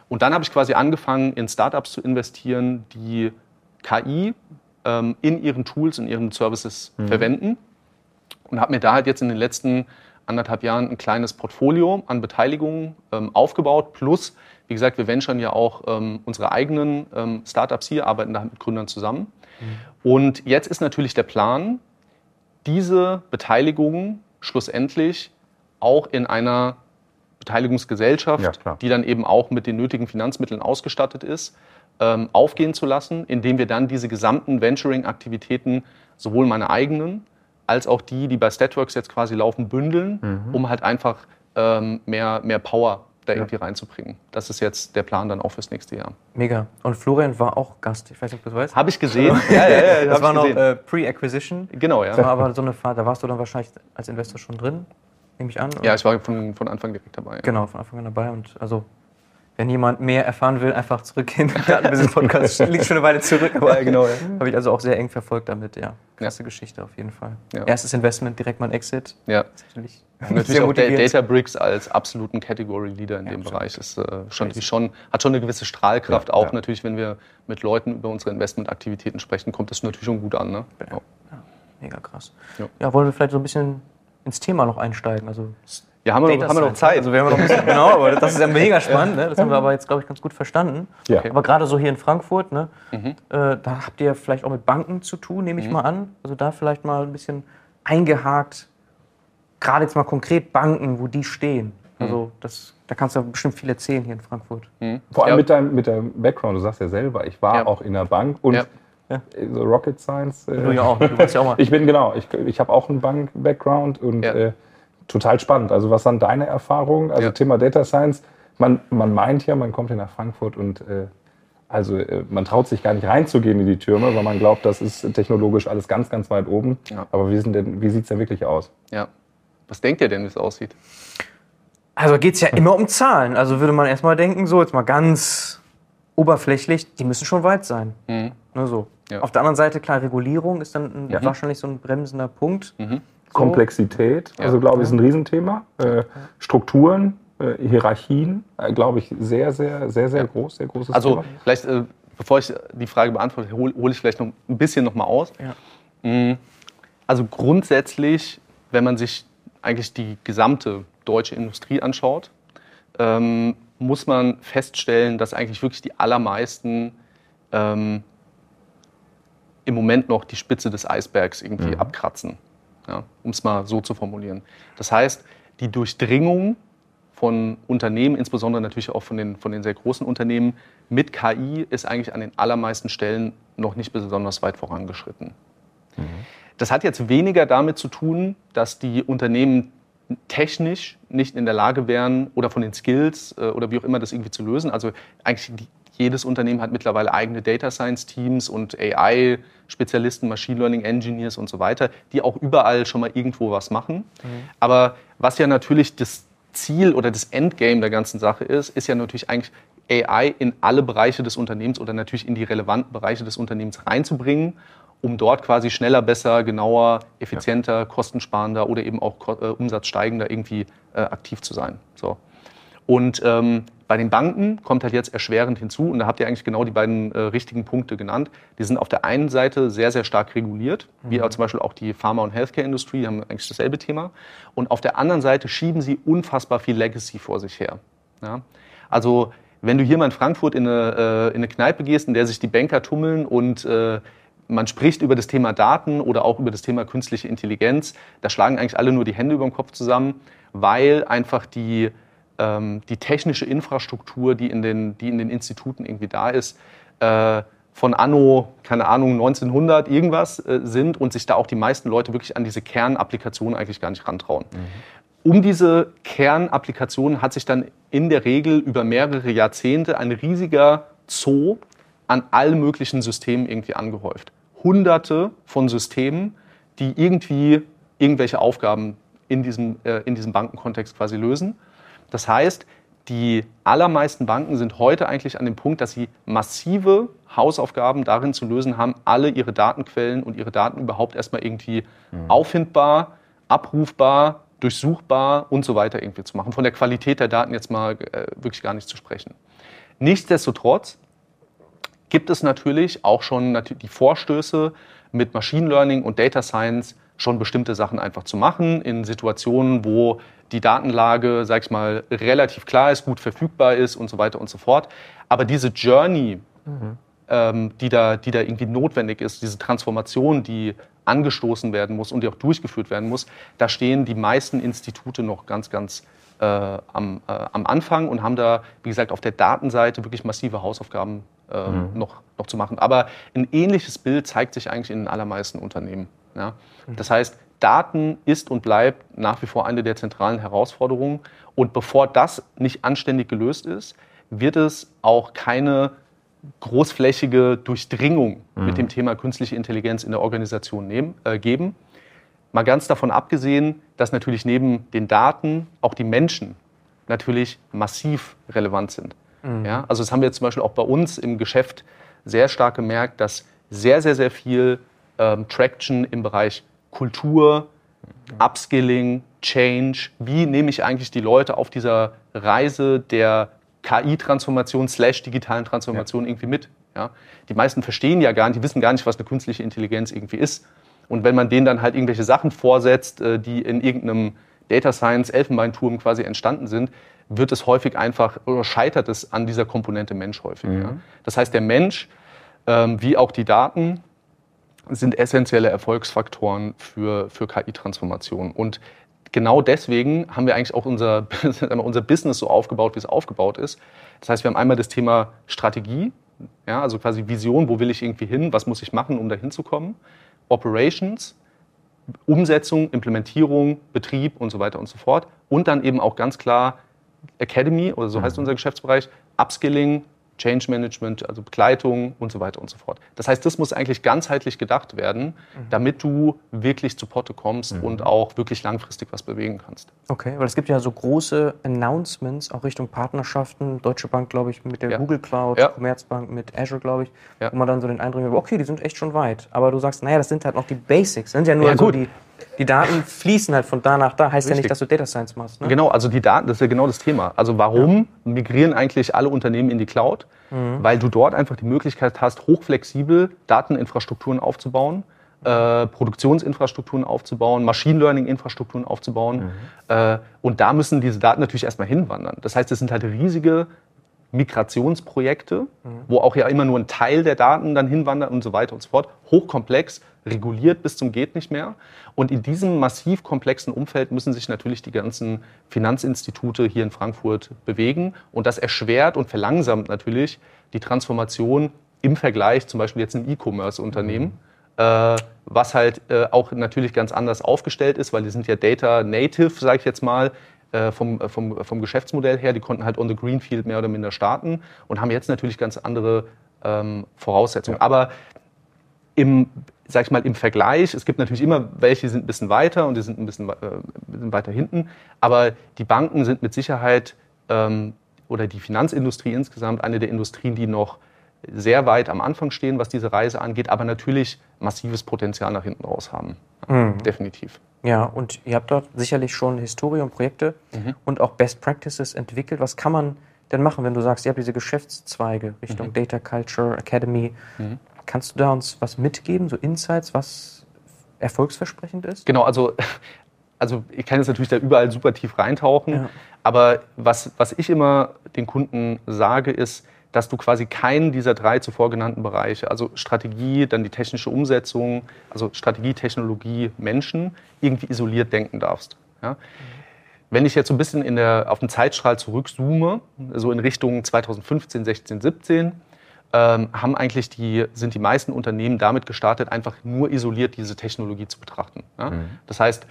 Und dann habe ich quasi angefangen, in Startups zu investieren, die KI ähm, in ihren Tools, in ihren Services mhm. verwenden. Und habe mir da halt jetzt in den letzten anderthalb Jahren ein kleines Portfolio an Beteiligungen ähm, aufgebaut. Plus, wie gesagt, wir venturen ja auch ähm, unsere eigenen ähm, Startups hier, arbeiten da mit Gründern zusammen. Mhm. Und jetzt ist natürlich der Plan, diese Beteiligungen schlussendlich auch in einer Beteiligungsgesellschaft, ja, die dann eben auch mit den nötigen Finanzmitteln ausgestattet ist, ähm, aufgehen zu lassen, indem wir dann diese gesamten Venturing-Aktivitäten, sowohl meine eigenen als auch die, die bei Statworks jetzt quasi laufen, bündeln, mhm. um halt einfach ähm, mehr, mehr Power da ja. irgendwie reinzubringen. Das ist jetzt der Plan dann auch fürs nächste Jahr. Mega. Und Florian war auch Gast. Ich weiß nicht, ob du das weißt. Habe ich gesehen. ja, ja, ja. Das war noch äh, Pre-Acquisition. Genau, ja. Aber so eine Phase, da warst du dann wahrscheinlich als Investor schon drin nehme ich an. Ja, ich war von, von Anfang direkt dabei. Genau, von Anfang an dabei. Und also, wenn jemand mehr erfahren will, einfach zurückgehen. Datenbusiness Podcast liegt schon eine Weile zurück, aber ja, genau, ja. habe ich also auch sehr eng verfolgt damit. Ja, klasse ja. Geschichte auf jeden Fall. Ja. Erstes Investment, direkt mal ein Exit. Ja. natürlich, natürlich auch Databricks als absoluten Category Leader in dem. Bereich ist äh, schon, schon, hat schon eine gewisse Strahlkraft. auch natürlich, wenn wir mit Leuten über unsere Investmentaktivitäten sprechen, kommt das natürlich schon gut an. Ne? Ja. Mega krass. Ja. wollen wir vielleicht so ein bisschen ins Thema noch einsteigen. Also ja, haben wir, noch, haben wir noch Zeit. Also wir haben noch ein bisschen, genau, aber das ist ja mega spannend. Ne? Das haben wir aber jetzt, glaube ich, ganz gut verstanden. Ja. Aber gerade so hier in Frankfurt, ne, mhm. äh, da habt ihr vielleicht auch mit Banken zu tun, nehme ich mhm. mal an. Also da vielleicht mal ein bisschen eingehakt, gerade jetzt mal konkret Banken, wo die stehen. Also mhm. das, da kannst du bestimmt viel erzählen hier in Frankfurt. Mhm. Vor allem ja. mit, deinem, mit deinem Background, du sagst ja selber, ich war ja. auch in der Bank und ja. So Rocket Science. Äh, du ja auch. Du ja auch mal. ich bin genau, ich, ich habe auch einen Bank-Background und ja. äh, total spannend. Also was sind deine Erfahrungen? Also ja. Thema Data Science, man, man meint ja, man kommt hier nach Frankfurt und äh, also äh, man traut sich gar nicht reinzugehen in die Türme, weil man glaubt, das ist technologisch alles ganz, ganz weit oben. Ja. Aber wie, wie sieht es denn wirklich aus? Ja. Was denkt ihr denn, wie es aussieht? Also geht es ja immer um Zahlen. Also würde man erstmal denken, so jetzt mal ganz oberflächlich, die müssen schon weit sein. Mhm. Ne, so. Ja. Auf der anderen Seite, klar, Regulierung ist dann ja. wahrscheinlich so ein bremsender Punkt. Mhm. So. Komplexität, also glaube ich, ist ein Riesenthema. Äh, Strukturen, äh, Hierarchien, äh, glaube ich, sehr, sehr, sehr, sehr groß, sehr großes also, Thema. Also vielleicht, äh, bevor ich die Frage beantworte, hole hol ich vielleicht noch ein bisschen noch mal aus. Mhm. Also grundsätzlich, wenn man sich eigentlich die gesamte deutsche Industrie anschaut, ähm, muss man feststellen, dass eigentlich wirklich die allermeisten ähm, im Moment noch die Spitze des Eisbergs irgendwie Mhm. abkratzen, ja, um es mal so zu formulieren. Das heißt, die Durchdringung von Unternehmen, insbesondere natürlich auch von den, von den sehr großen Unternehmen, mit KI ist eigentlich an den allermeisten Stellen noch nicht besonders weit vorangeschritten. Das hat jetzt weniger damit zu tun, dass die Unternehmen technisch nicht in der Lage wären oder von den Skills äh, oder wie auch immer das irgendwie zu lösen. Also eigentlich jedes Unternehmen hat mittlerweile eigene Data Science Teams und AI-Spezialisten, Machine Learning Engineers und so weiter, die auch überall schon mal irgendwo was machen. Aber was ja natürlich das Ziel oder das Endgame der ganzen Sache ist, ist ja natürlich eigentlich AI in alle Bereiche des Unternehmens oder natürlich in die relevanten Bereiche des Unternehmens reinzubringen, um dort quasi schneller, besser, genauer, effizienter, kostensparender oder eben auch äh, umsatzsteigender irgendwie äh, aktiv zu sein. So. Und ähm, bei den Banken kommt halt jetzt erschwerend hinzu, und da habt ihr eigentlich genau die beiden äh, richtigen Punkte genannt. Die sind auf der einen Seite sehr, sehr stark reguliert, wie auch zum Beispiel auch die Pharma- und Healthcare-Industrie, die haben eigentlich dasselbe Thema. Und auf der anderen Seite schieben sie unfassbar viel Legacy vor sich her. Ja? Also wenn du hier mal in Frankfurt in eine, äh, in eine Kneipe gehst, in der sich die Banker tummeln und äh, man spricht über das Thema Daten oder auch über das Thema künstliche Intelligenz, da schlagen eigentlich alle nur die Hände über den Kopf zusammen, weil einfach die, ähm, die technische Infrastruktur, die in, den, die in den Instituten irgendwie da ist, äh, von anno, keine Ahnung, 1900 irgendwas äh, sind und sich da auch die meisten Leute wirklich an diese Kernapplikationen eigentlich gar nicht rantrauen. Um diese Kernapplikationen hat sich dann in der Regel über mehrere Jahrzehnte ein riesiger Zoo an allen möglichen Systemen irgendwie angehäuft. Hunderte von Systemen, die irgendwie irgendwelche Aufgaben in diesem, äh, in diesem Bankenkontext quasi lösen. Das heißt, die allermeisten Banken sind heute eigentlich an dem Punkt, dass sie massive Hausaufgaben darin zu lösen haben, alle ihre Datenquellen und ihre Daten überhaupt erstmal irgendwie auffindbar, abrufbar, durchsuchbar und so weiter irgendwie zu machen. Von der Qualität der Daten jetzt mal äh, wirklich gar nicht zu sprechen. Nichtsdestotrotz gibt es natürlich auch schon die Vorstöße mit Machine Learning und Data Science schon bestimmte Sachen einfach zu machen in Situationen, wo die Datenlage, sag ich mal, relativ klar ist, gut verfügbar ist und so weiter und so fort. Aber diese Journey, ähm, die, da, die da irgendwie notwendig ist, diese Transformation, die angestoßen werden muss und die auch durchgeführt werden muss, da stehen die meisten Institute noch ganz, ganz äh, am, äh, am Anfang und haben da, wie gesagt, auf der Datenseite wirklich massive Hausaufgaben ähm, noch, noch zu machen. Aber ein ähnliches Bild zeigt sich eigentlich in den allermeisten Unternehmen. Ja? Das heißt, Daten ist und bleibt nach wie vor eine der zentralen Herausforderungen. Und bevor das nicht anständig gelöst ist, wird es auch keine großflächige Durchdringung mit dem Thema künstliche Intelligenz in der Organisation nehmen, äh, geben. Mal ganz davon abgesehen, dass natürlich neben den Daten auch die Menschen natürlich massiv relevant sind. Ja, also das haben wir jetzt zum Beispiel auch bei uns im Geschäft sehr stark gemerkt, dass sehr, sehr, sehr viel ähm, Traction im Bereich Kultur, Upskilling, Change, wie nehme ich eigentlich die Leute auf dieser Reise der KI-Transformation slash digitalen Transformation irgendwie mit. Ja? Die meisten verstehen ja gar nicht, die wissen gar nicht, was eine künstliche Intelligenz irgendwie ist. Und wenn man denen dann halt irgendwelche Sachen vorsetzt, äh, die in irgendeinem Data Science Elfenbeinturm quasi entstanden sind, wird es häufig einfach oder scheitert es an dieser Komponente Mensch häufig. Ja? Das heißt, der Mensch ähm, wie auch die Daten sind essentielle Erfolgsfaktoren für, für KI-Transformation. Und genau deswegen haben wir eigentlich auch unser, unser Business so aufgebaut, wie es aufgebaut ist. Das heißt, wir haben einmal das Thema Strategie, ja, also quasi Vision, wo will ich irgendwie hin, was muss ich machen, um da hinzukommen. Operations, Umsetzung, Implementierung, Betrieb und so weiter und so fort. Und dann eben auch ganz klar Academy, oder so heißt unser Geschäftsbereich, Upskilling, Change Management, also Begleitung und so weiter und so fort. Das heißt, das muss eigentlich ganzheitlich gedacht werden, damit du wirklich zu Potte kommst und auch wirklich langfristig was bewegen kannst. Okay, weil es gibt ja so große Announcements auch Richtung Partnerschaften. Deutsche Bank, glaube ich, mit der Ja. Google Cloud, Ja. Commerzbank mit Azure, glaube ich, Ja. wo man dann so den Eindruck hat, okay, die sind echt schon weit. Aber du sagst, naja, das sind halt noch die Basics. Das sind ja nur Ja, so die, die Daten fließen halt von da nach da. Heißt ja Richtig. nicht, dass du Data Science machst. Ne? Genau, also die Daten, das ist ja genau das Thema. Also warum migrieren eigentlich alle Unternehmen in die Cloud? Weil du dort einfach die Möglichkeit hast, hochflexibel Dateninfrastrukturen aufzubauen, äh, Produktionsinfrastrukturen aufzubauen, Machine Learning-Infrastrukturen aufzubauen. Äh, und da müssen diese Daten natürlich erstmal hinwandern. Das heißt, es sind halt riesige Migrationsprojekte, wo auch ja immer nur ein Teil der Daten dann hinwandert und so weiter und so fort. Hochkomplex, reguliert bis zum geht nicht mehr. Und in diesem massiv komplexen Umfeld müssen sich natürlich die ganzen Finanzinstitute hier in Frankfurt bewegen. Und das erschwert und verlangsamt natürlich die Transformation im Vergleich zum Beispiel jetzt einem E-Commerce-Unternehmen, äh, was halt äh, auch natürlich ganz anders aufgestellt ist, weil die sind ja Data Native, sage ich jetzt mal, äh, vom, äh, vom, vom Geschäftsmodell her. Die konnten halt on the Greenfield mehr oder minder starten und haben jetzt natürlich ganz andere ähm, Voraussetzungen. Aber im, sag ich mal, im Vergleich, es gibt natürlich immer welche, die sind ein bisschen weiter und die sind ein bisschen, äh, bisschen weiter hinten, aber die Banken sind mit Sicherheit ähm, oder die Finanzindustrie insgesamt eine der Industrien, die noch sehr weit am Anfang stehen, was diese Reise angeht, aber natürlich massives Potenzial nach hinten raus haben. Definitiv. Ja, und ihr habt dort sicherlich schon Historie und Projekte und auch Best Practices entwickelt. Was kann man denn machen, wenn du sagst, ihr habt diese Geschäftszweige Richtung Data Culture Academy? Kannst du da uns was mitgeben, so Insights, was erfolgsversprechend ist? Genau, also, also ich kann jetzt natürlich da überall super tief reintauchen, Ja. aber was, was ich immer den Kunden sage, ist, dass du quasi keinen dieser drei zuvor genannten Bereiche, also Strategie, dann die technische Umsetzung, also Strategie, Technologie, Menschen, irgendwie isoliert denken darfst. Ja? Wenn ich jetzt so ein bisschen in der, auf den Zeitstrahl zurückzoome, so in Richtung 2015, 16, 17, ähm, haben eigentlich die, sind die meisten Unternehmen damit gestartet, einfach nur isoliert diese Technologie zu betrachten. Ja? Das heißt,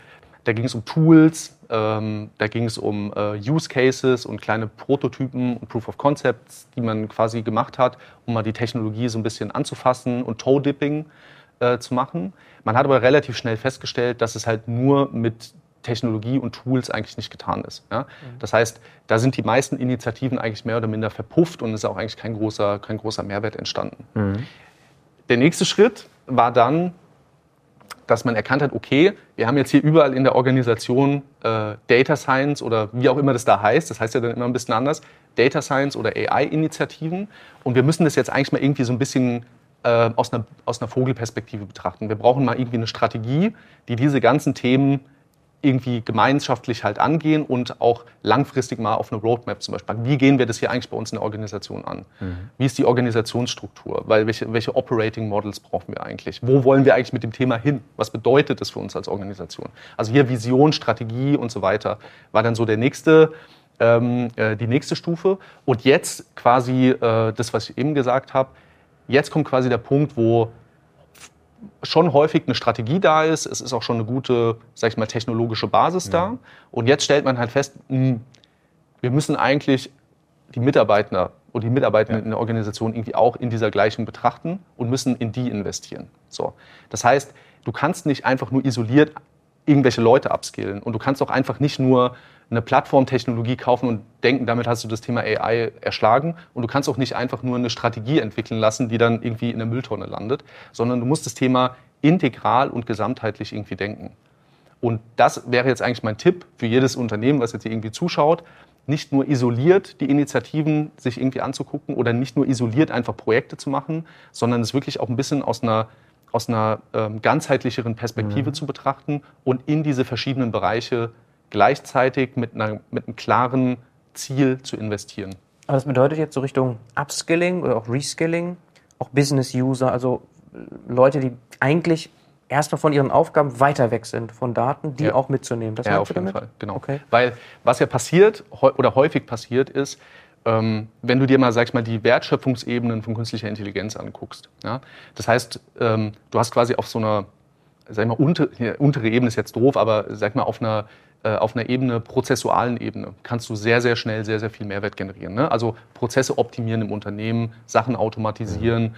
da ging es um Tools, ähm, da ging es um äh, Use Cases und kleine Prototypen und Proof of Concepts, die man quasi gemacht hat, um mal die Technologie so ein bisschen anzufassen und Toe-Dipping äh, zu machen. Man hat aber relativ schnell festgestellt, dass es halt nur mit Technologie und Tools eigentlich nicht getan ist. Ja? Das heißt, da sind die meisten Initiativen eigentlich mehr oder minder verpufft und es ist auch eigentlich kein großer, kein großer Mehrwert entstanden. Der nächste Schritt war dann, dass man erkannt hat, okay, wir haben jetzt hier überall in der Organisation äh, Data Science oder wie auch immer das da heißt, das heißt ja dann immer ein bisschen anders, Data Science oder AI-Initiativen und wir müssen das jetzt eigentlich mal irgendwie so ein bisschen äh, aus, einer, aus einer Vogelperspektive betrachten. Wir brauchen mal irgendwie eine Strategie, die diese ganzen Themen irgendwie gemeinschaftlich halt angehen und auch langfristig mal auf eine Roadmap zum Beispiel. Wie gehen wir das hier eigentlich bei uns in der Organisation an? Wie ist die Organisationsstruktur? Weil welche, welche Operating Models brauchen wir eigentlich? Wo wollen wir eigentlich mit dem Thema hin? Was bedeutet das für uns als Organisation? Also hier Vision, Strategie und so weiter war dann so der nächste, ähm, äh, die nächste Stufe. Und jetzt quasi äh, das, was ich eben gesagt habe, jetzt kommt quasi der Punkt, wo schon häufig eine Strategie da ist. Es ist auch schon eine gute, sag ich mal, technologische Basis da. Und jetzt stellt man halt fest, mh, wir müssen eigentlich die Mitarbeiter oder die Mitarbeitenden in der Organisation irgendwie auch in dieser Gleichung betrachten und müssen in die investieren. So. Das heißt, du kannst nicht einfach nur isoliert irgendwelche Leute upskillen und du kannst auch einfach nicht nur eine Plattformtechnologie kaufen und denken, damit hast du das Thema AI erschlagen. Und du kannst auch nicht einfach nur eine Strategie entwickeln lassen, die dann irgendwie in der Mülltonne landet, sondern du musst das Thema integral und gesamtheitlich irgendwie denken. Und das wäre jetzt eigentlich mein Tipp für jedes Unternehmen, was jetzt hier irgendwie zuschaut, nicht nur isoliert die Initiativen sich irgendwie anzugucken oder nicht nur isoliert einfach Projekte zu machen, sondern es wirklich auch ein bisschen aus einer, aus einer ähm, ganzheitlicheren Perspektive zu betrachten und in diese verschiedenen Bereiche gleichzeitig mit, einer, mit einem klaren Ziel zu investieren. Aber das bedeutet jetzt so Richtung Upskilling oder auch Reskilling, auch Business-User, also äh, Leute, die eigentlich erstmal von ihren Aufgaben weiter weg sind, von Daten, die Ja. auch mitzunehmen. Das Ja, auf jeden damit? Fall, genau. Okay. Weil was ja passiert oder häufig passiert ist, ähm, wenn du dir mal, sag ich mal, die Wertschöpfungsebenen von künstlicher Intelligenz anguckst. Ja? Das heißt, ähm, du hast quasi auf so einer, sag ich mal, unter, ja, untere Ebene ist jetzt doof, aber sag mal, auf einer auf einer Ebene, prozessualen Ebene, kannst du sehr, sehr schnell sehr, sehr viel Mehrwert generieren. Ne? Also Prozesse optimieren im Unternehmen, Sachen automatisieren,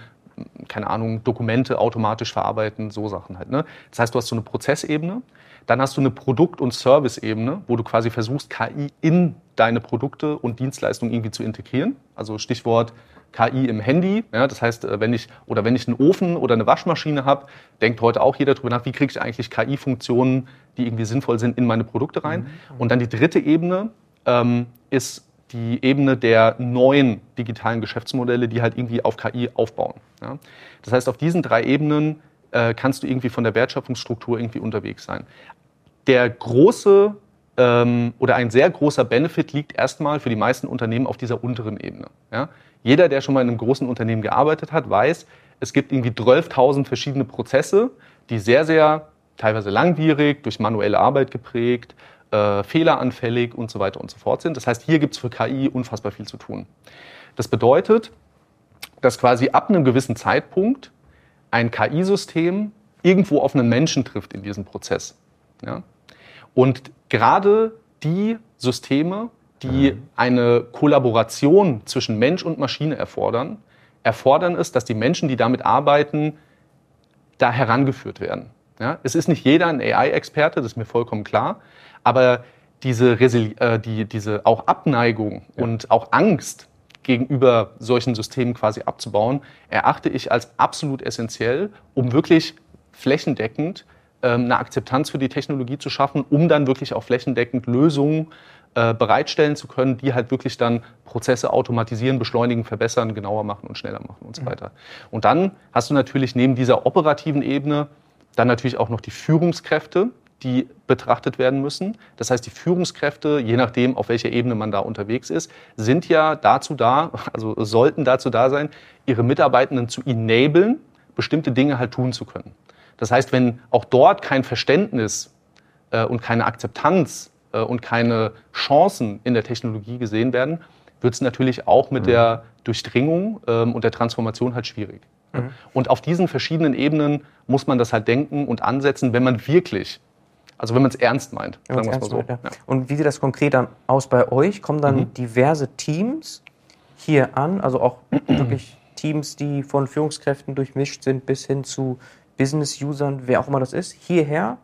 keine Ahnung, Dokumente automatisch verarbeiten, so Sachen halt. Ne? Das heißt, du hast so eine Prozessebene, dann hast du eine Produkt- und Service-Ebene, wo du quasi versuchst, KI in deine Produkte und Dienstleistungen irgendwie zu integrieren. Also Stichwort KI im Handy. Ja, das heißt, äh, wenn ich oder wenn ich einen Ofen oder eine Waschmaschine habe, denkt heute auch jeder darüber nach, wie kriege ich eigentlich KI-Funktionen, die irgendwie sinnvoll sind, in meine Produkte rein. Und dann die dritte Ebene ähm, ist die Ebene der neuen digitalen Geschäftsmodelle, die halt irgendwie auf KI aufbauen. Ja? Das heißt, auf diesen drei Ebenen äh, kannst du irgendwie von der Wertschöpfungsstruktur irgendwie unterwegs sein. Der große ähm, oder ein sehr großer Benefit liegt erstmal für die meisten Unternehmen auf dieser unteren Ebene. Ja? Jeder, der schon mal in einem großen Unternehmen gearbeitet hat, weiß, es gibt irgendwie 12.000 verschiedene Prozesse, die sehr, sehr teilweise langwierig, durch manuelle Arbeit geprägt, äh, fehleranfällig und so weiter und so fort sind. Das heißt, hier gibt es für KI unfassbar viel zu tun. Das bedeutet, dass quasi ab einem gewissen Zeitpunkt ein KI-System irgendwo auf einen Menschen trifft in diesem Prozess. Ja? Und gerade die Systeme, die mhm. eine Kollaboration zwischen Mensch und Maschine erfordern, erfordern es, dass die Menschen, die damit arbeiten, da herangeführt werden. Ja? Es ist nicht jeder ein AI-Experte, das ist mir vollkommen klar, aber diese, Resili äh, die, diese auch Abneigung ja. und auch Angst gegenüber solchen Systemen quasi abzubauen, erachte ich als absolut essentiell, um wirklich flächendeckend ähm, eine Akzeptanz für die Technologie zu schaffen, um dann wirklich auch flächendeckend Lösungen äh, bereitstellen zu können, die halt wirklich dann Prozesse automatisieren, beschleunigen, verbessern, genauer machen und schneller machen und so mhm. weiter. Und dann hast du natürlich neben dieser operativen Ebene dann natürlich auch noch die Führungskräfte, die betrachtet werden müssen. Das heißt, die Führungskräfte, je nachdem, auf welcher Ebene man da unterwegs ist, sind ja dazu da, also sollten dazu da sein, ihre Mitarbeitenden zu enablen, bestimmte Dinge halt tun zu können. Das heißt, wenn auch dort kein Verständnis äh, und keine Akzeptanz äh, und keine Chancen in der Technologie gesehen werden, wird es natürlich auch mit mhm. der Durchdringung ähm, und der Transformation halt schwierig. Mhm. Und auf diesen verschiedenen Ebenen muss man das halt denken und ansetzen, wenn man wirklich, also wenn man es ernst meint. Sagen ernst mal so. Meint, ja. Ja. Und wie sieht das konkret dann aus bei euch? Kommen dann mhm. diverse Teams hier an, also auch wirklich Teams, die von Führungskräften durchmischt sind, bis hin zu Business-Usern, wer auch immer das ist, hierher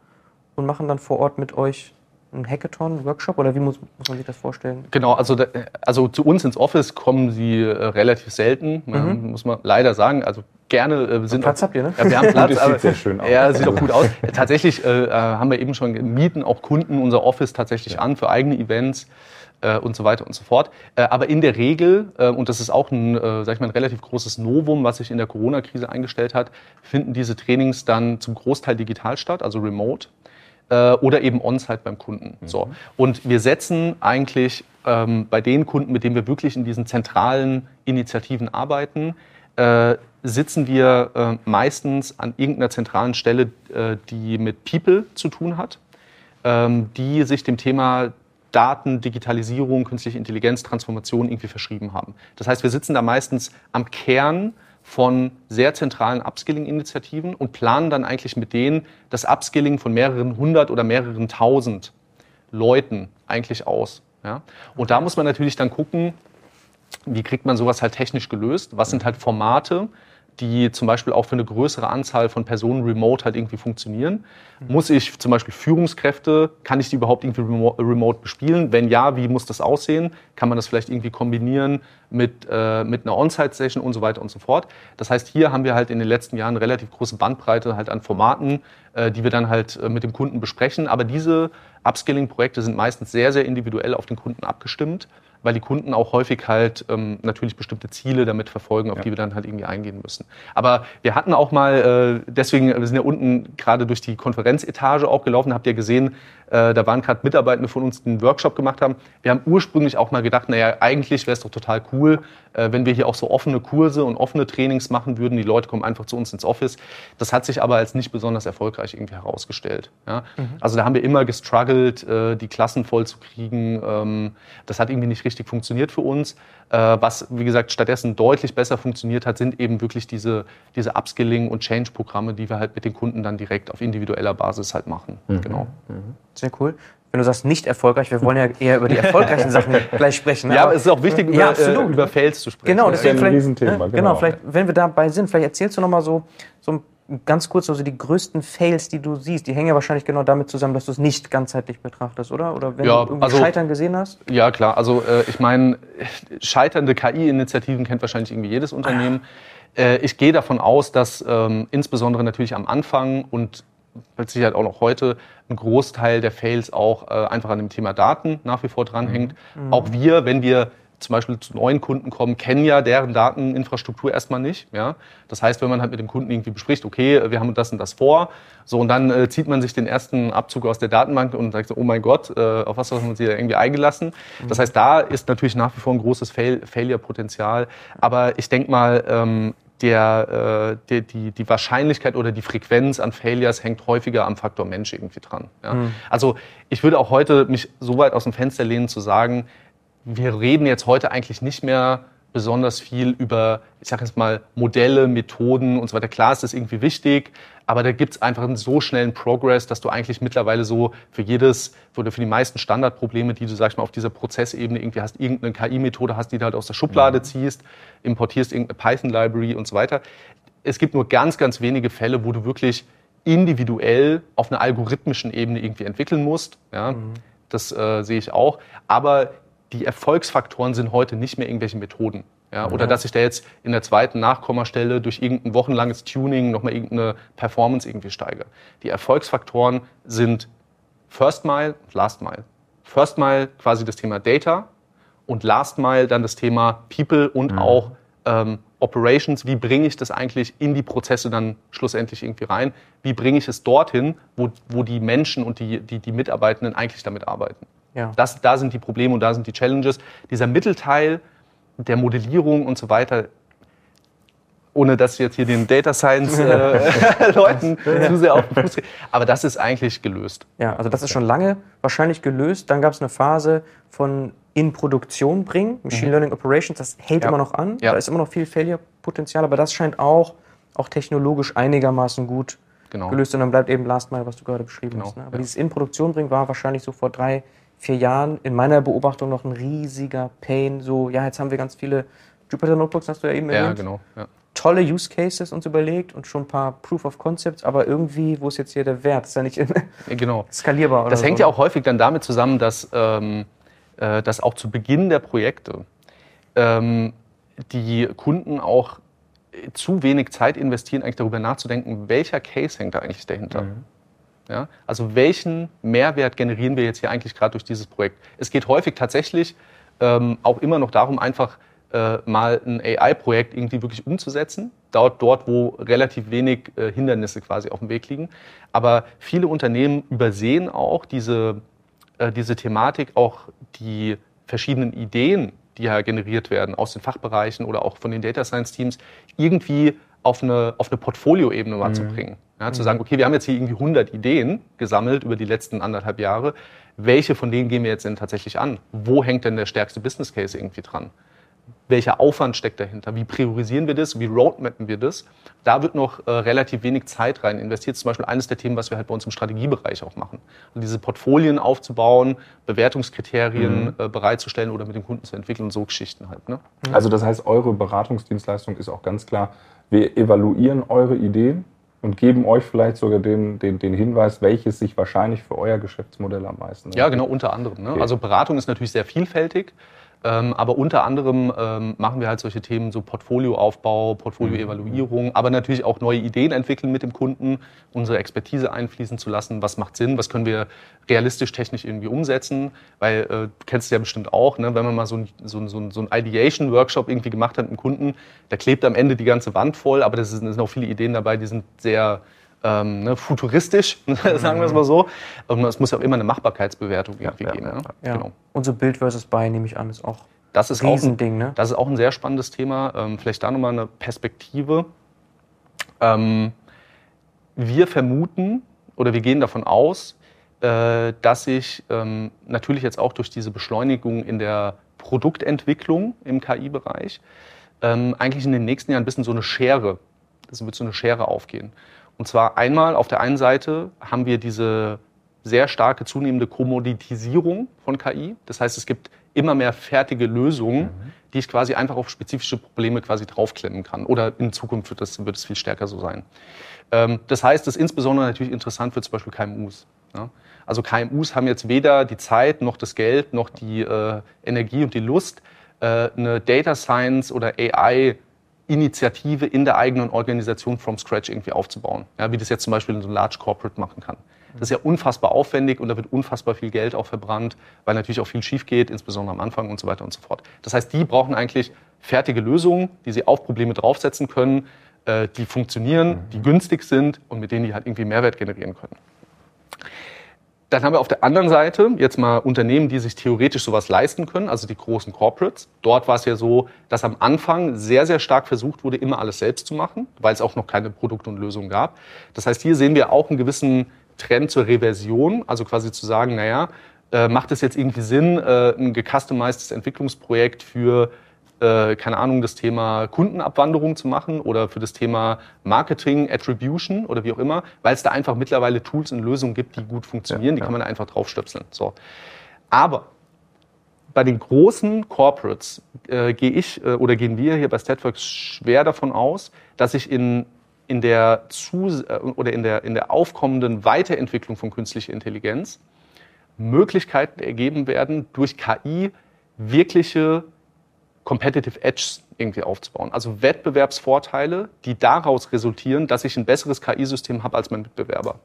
und machen dann vor Ort mit euch ein Hackathon, Workshop oder wie muss, muss, man sich das vorstellen? Genau, also, also zu uns ins Office kommen sie äh, relativ selten, mhm. muss man leider sagen. Also gerne äh, sind Platz auch, habt ihr, ne? Ja, wir haben Platz, aber, sieht sehr schön aus. Ja, sieht auch gut aus. Tatsächlich äh, äh, haben wir eben schon mieten auch Kunden unser Office tatsächlich ja. an für eigene Events äh, und so weiter und so fort. Äh, aber in der Regel, äh, und das ist auch ein, äh, sag ich mal, ein relativ großes Novum, was sich in der Corona-Krise eingestellt hat, finden diese Trainings dann zum Großteil digital statt, also remote äh, oder eben on-site beim Kunden. Mhm. So. Und wir setzen eigentlich ähm, bei den Kunden, mit denen wir wirklich in diesen zentralen Initiativen arbeiten, äh, sitzen wir äh, meistens an irgendeiner zentralen Stelle, äh, die mit People zu tun hat, ähm, die sich dem Thema Daten, Digitalisierung, künstliche Intelligenz, Transformation irgendwie verschrieben haben. Das heißt, wir sitzen da meistens am Kern von sehr zentralen Upskilling-Initiativen und planen dann eigentlich mit denen das Upskilling von mehreren hundert oder mehreren tausend Leuten eigentlich aus. Ja? Und da muss man natürlich dann gucken, wie kriegt man sowas halt technisch gelöst? Was sind halt Formate, die zum Beispiel auch für eine größere Anzahl von Personen remote halt irgendwie funktionieren. Mhm. Muss ich zum Beispiel Führungskräfte, kann ich die überhaupt irgendwie remote bespielen? Wenn ja, wie muss das aussehen? Kann man das vielleicht irgendwie kombinieren mit, äh, mit einer On-Site-Session und so weiter und so fort? Das heißt, hier haben wir halt in den letzten Jahren relativ große Bandbreite halt an Formaten, äh, die wir dann halt äh, mit dem Kunden besprechen. Aber diese Upskilling-Projekte sind meistens sehr, sehr individuell auf den Kunden abgestimmt weil die Kunden auch häufig halt ähm, natürlich bestimmte Ziele damit verfolgen, auf ja. die wir dann halt irgendwie eingehen müssen. Aber wir hatten auch mal, äh, deswegen, wir sind ja unten gerade durch die Konferenzetage auch gelaufen, habt ihr gesehen, äh, da waren gerade Mitarbeitende von uns, die einen Workshop gemacht haben. Wir haben ursprünglich auch mal gedacht, naja, eigentlich wäre es doch total cool, äh, wenn wir hier auch so offene Kurse und offene Trainings machen würden. Die Leute kommen einfach zu uns ins Office. Das hat sich aber als nicht besonders erfolgreich irgendwie herausgestellt. Ja? Mhm. Also da haben wir immer gestruggelt, äh, die Klassen voll zu kriegen. Ähm, das hat irgendwie nicht richtig funktioniert für uns. Äh, was, wie gesagt, stattdessen deutlich besser funktioniert hat, sind eben wirklich diese, diese Upskilling- und Change-Programme, die wir halt mit den Kunden dann direkt auf individueller Basis halt machen. Mhm. Genau. Mhm. Sehr cool. Wenn du sagst nicht erfolgreich, wir wollen ja eher über die erfolgreichen Sachen gleich sprechen. Ja, aber es ist auch wichtig, über, ja, äh, über Fails zu sprechen. Genau, das ist ein Riesenthema. Genau. genau, vielleicht, wenn wir dabei sind, vielleicht erzählst du noch mal so, so ganz kurz also die größten Fails, die du siehst, die hängen ja wahrscheinlich genau damit zusammen, dass du es nicht ganzheitlich betrachtest, oder? Oder wenn ja, du irgendwie also, Scheitern gesehen hast? Ja, klar. Also äh, ich meine, scheiternde KI-Initiativen kennt wahrscheinlich irgendwie jedes Unternehmen. Äh, ich gehe davon aus, dass ähm, insbesondere natürlich am Anfang und mit Sicherheit auch noch heute ein Großteil der Fails auch äh, einfach an dem Thema Daten nach wie vor dranhängt. Mhm. Auch wir, wenn wir zum Beispiel zu neuen Kunden kommen, kennen ja deren Dateninfrastruktur erstmal nicht. Ja? Das heißt, wenn man halt mit dem Kunden irgendwie bespricht, okay, wir haben das und das vor, so und dann äh, zieht man sich den ersten Abzug aus der Datenbank und sagt so, oh mein Gott, äh, auf was haben wir uns hier irgendwie eingelassen? Das heißt, da ist natürlich nach wie vor ein großes Fail Failure-Potenzial. Aber ich denke mal, ähm, der, äh, der, die, die Wahrscheinlichkeit oder die Frequenz an Failures hängt häufiger am Faktor Mensch irgendwie dran. Ja? Mhm. Also ich würde auch heute mich so weit aus dem Fenster lehnen zu sagen, wir reden jetzt heute eigentlich nicht mehr besonders viel über, ich sage jetzt mal, Modelle, Methoden und so weiter. Klar ist das irgendwie wichtig, aber da gibt es einfach einen so schnellen Progress, dass du eigentlich mittlerweile so für jedes oder für die meisten Standardprobleme, die du, sag ich mal, auf dieser Prozessebene irgendwie hast, irgendeine KI-Methode hast, die du halt aus der Schublade mhm. ziehst, importierst irgendeine Python-Library und so weiter. Es gibt nur ganz, ganz wenige Fälle, wo du wirklich individuell auf einer algorithmischen Ebene irgendwie entwickeln musst. Ja, mhm. Das äh, sehe ich auch. Aber die Erfolgsfaktoren sind heute nicht mehr irgendwelche Methoden. Ja, oder ja. dass ich da jetzt in der zweiten Nachkommastelle durch irgendein wochenlanges Tuning nochmal irgendeine Performance irgendwie steige. Die Erfolgsfaktoren sind First Mile und Last Mile. First Mile quasi das Thema Data und Last Mile dann das Thema People und mhm. auch ähm, Operations. Wie bringe ich das eigentlich in die Prozesse dann schlussendlich irgendwie rein? Wie bringe ich es dorthin, wo, wo die Menschen und die, die, die Mitarbeitenden eigentlich damit arbeiten? Ja. Das, da sind die Probleme und da sind die Challenges. Dieser Mittelteil der Modellierung und so weiter, ohne dass jetzt hier den Data Science äh, Leuten zu sehr auf den Fuß geht. Aber das ist eigentlich gelöst. Ja, also das ist schon lange wahrscheinlich gelöst. Dann gab es eine Phase von in Produktion bringen, Machine mhm. Learning Operations, das hält ja. immer noch an. Ja. Da ist immer noch viel Failure-Potenzial, aber das scheint auch, auch technologisch einigermaßen gut genau. gelöst. Und dann bleibt eben Last Mile, was du gerade beschrieben genau. hast. Ne? Aber ja. dieses in Produktion bringen war wahrscheinlich so vor drei, vier Jahren in meiner Beobachtung noch ein riesiger Pain. So, ja, jetzt haben wir ganz viele Jupyter Notebooks, hast du ja eben erwähnt. Ja, genau. Ja. Tolle Use Cases uns überlegt und schon ein paar Proof of Concepts, aber irgendwie, wo ist jetzt hier der Wert? ist ja nicht genau. skalierbar. das hängt so. ja auch häufig dann damit zusammen, dass, ähm, äh, dass auch zu Beginn der Projekte ähm, die Kunden auch zu wenig Zeit investieren, eigentlich darüber nachzudenken, welcher Case hängt da eigentlich dahinter. Mhm. Ja? Also welchen Mehrwert generieren wir jetzt hier eigentlich gerade durch dieses Projekt? Es geht häufig tatsächlich ähm, auch immer noch darum, einfach äh, mal ein AI-Projekt irgendwie wirklich umzusetzen, dort, dort wo relativ wenig äh, Hindernisse quasi auf dem Weg liegen. Aber viele Unternehmen übersehen auch diese, äh, diese Thematik, auch die verschiedenen Ideen, die ja generiert werden aus den Fachbereichen oder auch von den Data Science Teams, irgendwie auf eine, auf eine Portfolioebene mal mhm. zu bringen. Ja, zu sagen, okay, wir haben jetzt hier irgendwie 100 Ideen gesammelt über die letzten anderthalb Jahre. Welche von denen gehen wir jetzt denn tatsächlich an? Wo hängt denn der stärkste Business Case irgendwie dran? Welcher Aufwand steckt dahinter? Wie priorisieren wir das? Wie roadmappen wir das? Da wird noch äh, relativ wenig Zeit rein investiert. Zum Beispiel eines der Themen, was wir halt bei uns im Strategiebereich auch machen. Also diese Portfolien aufzubauen, Bewertungskriterien mhm. äh, bereitzustellen oder mit dem Kunden zu entwickeln und so Geschichten halt. Ne? Also das heißt, eure Beratungsdienstleistung ist auch ganz klar, wir evaluieren eure Ideen und geben euch vielleicht sogar den, den, den Hinweis, welches sich wahrscheinlich für euer Geschäftsmodell am meisten. Ja, genau, unter anderem. Ne? Okay. Also Beratung ist natürlich sehr vielfältig. Ähm, aber unter anderem ähm, machen wir halt solche Themen, so Portfolioaufbau, Portfolioevaluierung, mhm. aber natürlich auch neue Ideen entwickeln mit dem Kunden, unsere Expertise einfließen zu lassen. Was macht Sinn? Was können wir realistisch technisch irgendwie umsetzen? Weil äh, du kennst es ja bestimmt auch, ne? wenn man mal so ein, so, so, so ein Ideation-Workshop irgendwie gemacht hat mit einem Kunden, da klebt am Ende die ganze Wand voll, aber da sind auch viele Ideen dabei, die sind sehr ähm, ne, futuristisch, sagen wir es mal so. Und es muss ja auch immer eine Machbarkeitsbewertung irgendwie ja, geben. Ja, ne? ja. Genau. Und so Bild versus Buy, nehme ich an, ist auch das ist ein Riesending. Ne? Das ist auch ein sehr spannendes Thema. Ähm, vielleicht da nochmal eine Perspektive. Ähm, wir vermuten oder wir gehen davon aus, äh, dass sich ähm, natürlich jetzt auch durch diese Beschleunigung in der Produktentwicklung im KI-Bereich ähm, eigentlich in den nächsten Jahren ein bisschen so eine Schere, das wird so eine Schere aufgehen. Und zwar einmal auf der einen Seite haben wir diese sehr starke zunehmende Kommoditisierung von KI. Das heißt, es gibt immer mehr fertige Lösungen, mhm. die ich quasi einfach auf spezifische Probleme quasi draufklemmen kann. Oder in Zukunft wird das, wird es viel stärker so sein. Ähm, das heißt, das ist insbesondere natürlich interessant für zum Beispiel KMUs. Also KMUs haben jetzt weder die Zeit noch das Geld noch die äh, Energie und die Lust, äh, eine Data Science oder AI Initiative in der eigenen Organisation from scratch irgendwie aufzubauen. Ja, wie das jetzt zum Beispiel in so einem Large Corporate machen kann. Das ist ja unfassbar aufwendig und da wird unfassbar viel Geld auch verbrannt, weil natürlich auch viel schief geht, insbesondere am Anfang und so weiter und so fort. Das heißt, die brauchen eigentlich fertige Lösungen, die sie auf Probleme draufsetzen können, äh, die funktionieren, die günstig sind und mit denen die halt irgendwie Mehrwert generieren können. Dann haben wir auf der anderen Seite jetzt mal Unternehmen, die sich theoretisch sowas leisten können, also die großen Corporates. Dort war es ja so, dass am Anfang sehr, sehr stark versucht wurde, immer alles selbst zu machen, weil es auch noch keine Produkte und Lösungen gab. Das heißt, hier sehen wir auch einen gewissen Trend zur Reversion, also quasi zu sagen, naja, äh, macht es jetzt irgendwie Sinn, äh, ein gecustomized Entwicklungsprojekt für äh, keine Ahnung, das Thema Kundenabwanderung zu machen oder für das Thema Marketing, Attribution oder wie auch immer, weil es da einfach mittlerweile Tools und Lösungen gibt, die gut funktionieren, ja, die kann man einfach draufstöpseln. So. Aber bei den großen Corporates äh, gehe ich äh, oder gehen wir hier bei Statworks schwer davon aus, dass sich in, in, der, zu, äh, oder in, der, in der aufkommenden Weiterentwicklung von künstlicher Intelligenz Möglichkeiten ergeben werden, durch KI wirkliche Competitive Edge irgendwie aufzubauen. Also Wettbewerbsvorteile, die daraus resultieren, dass ich ein besseres KI-System habe als mein Mitbewerber.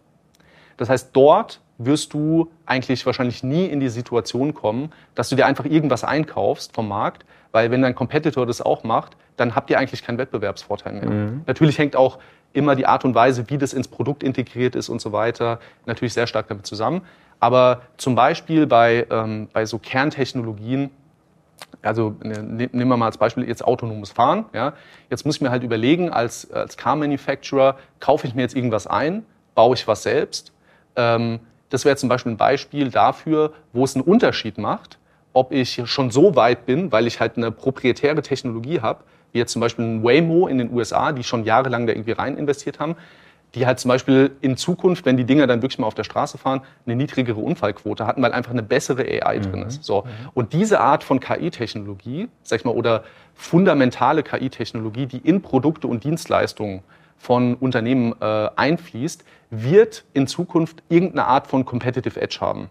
Das heißt, dort wirst du eigentlich wahrscheinlich nie in die Situation kommen, dass du dir einfach irgendwas einkaufst vom Markt, weil wenn dein Competitor das auch macht, dann habt ihr eigentlich keinen Wettbewerbsvorteil mehr. Mhm. Natürlich hängt auch immer die Art und Weise, wie das ins Produkt integriert ist und so weiter, natürlich sehr stark damit zusammen. Aber zum Beispiel bei, ähm, bei so Kerntechnologien, also ne, ne, nehmen wir mal als Beispiel jetzt autonomes Fahren. Ja. Jetzt muss ich mir halt überlegen, als, als Car-Manufacturer, kaufe ich mir jetzt irgendwas ein, baue ich was selbst. Ähm, das wäre zum Beispiel ein Beispiel dafür, wo es einen Unterschied macht, ob ich schon so weit bin, weil ich halt eine proprietäre Technologie habe, wie jetzt zum Beispiel ein Waymo in den USA, die schon jahrelang da irgendwie rein investiert haben, die halt zum Beispiel in Zukunft, wenn die Dinger dann wirklich mal auf der Straße fahren, eine niedrigere Unfallquote hatten, weil einfach eine bessere AI mhm. drin ist. So. Mhm. Und diese Art von KI-Technologie, sag ich mal, oder fundamentale KI-Technologie, die in Produkte und Dienstleistungen von Unternehmen äh, einfließt, wird in Zukunft irgendeine Art von Competitive Edge haben.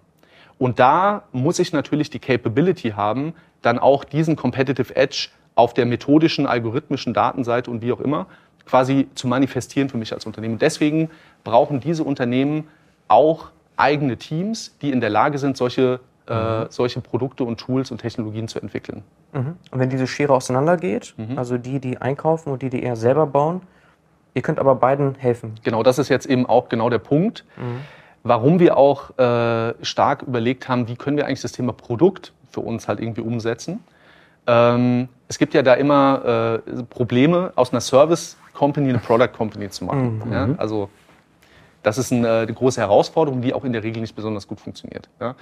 Und da muss ich natürlich die Capability haben, dann auch diesen Competitive Edge auf der methodischen, algorithmischen Datenseite und wie auch immer quasi zu manifestieren für mich als Unternehmen. Deswegen brauchen diese Unternehmen auch eigene Teams, die in der Lage sind, solche, äh, mhm. äh, solche Produkte und Tools und Technologien zu entwickeln. Mhm. Und wenn diese Schere auseinandergeht, mhm. also die, die einkaufen und die, die eher selber bauen, ihr könnt aber beiden helfen. Genau, das ist jetzt eben auch genau der Punkt, mhm. warum wir auch äh, stark überlegt haben, wie können wir eigentlich das Thema Produkt für uns halt irgendwie umsetzen. Ähm, es gibt ja da immer äh, Probleme aus einer Service Company eine Product Company zu machen. Mhm. Ja? Also das ist eine, eine, große Herausforderung, die auch in der Regel nicht besonders gut funktioniert. Ja?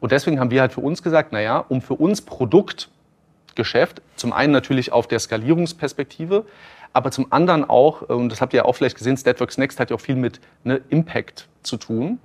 Und deswegen haben wir halt für uns gesagt, naja, um für uns Produktgeschäft, zum einen natürlich auf der Skalierungsperspektive, aber zum anderen auch, und das habt ihr ja auch vielleicht gesehen, Statworks Next hat ja auch viel mit ne, Impact zu tun,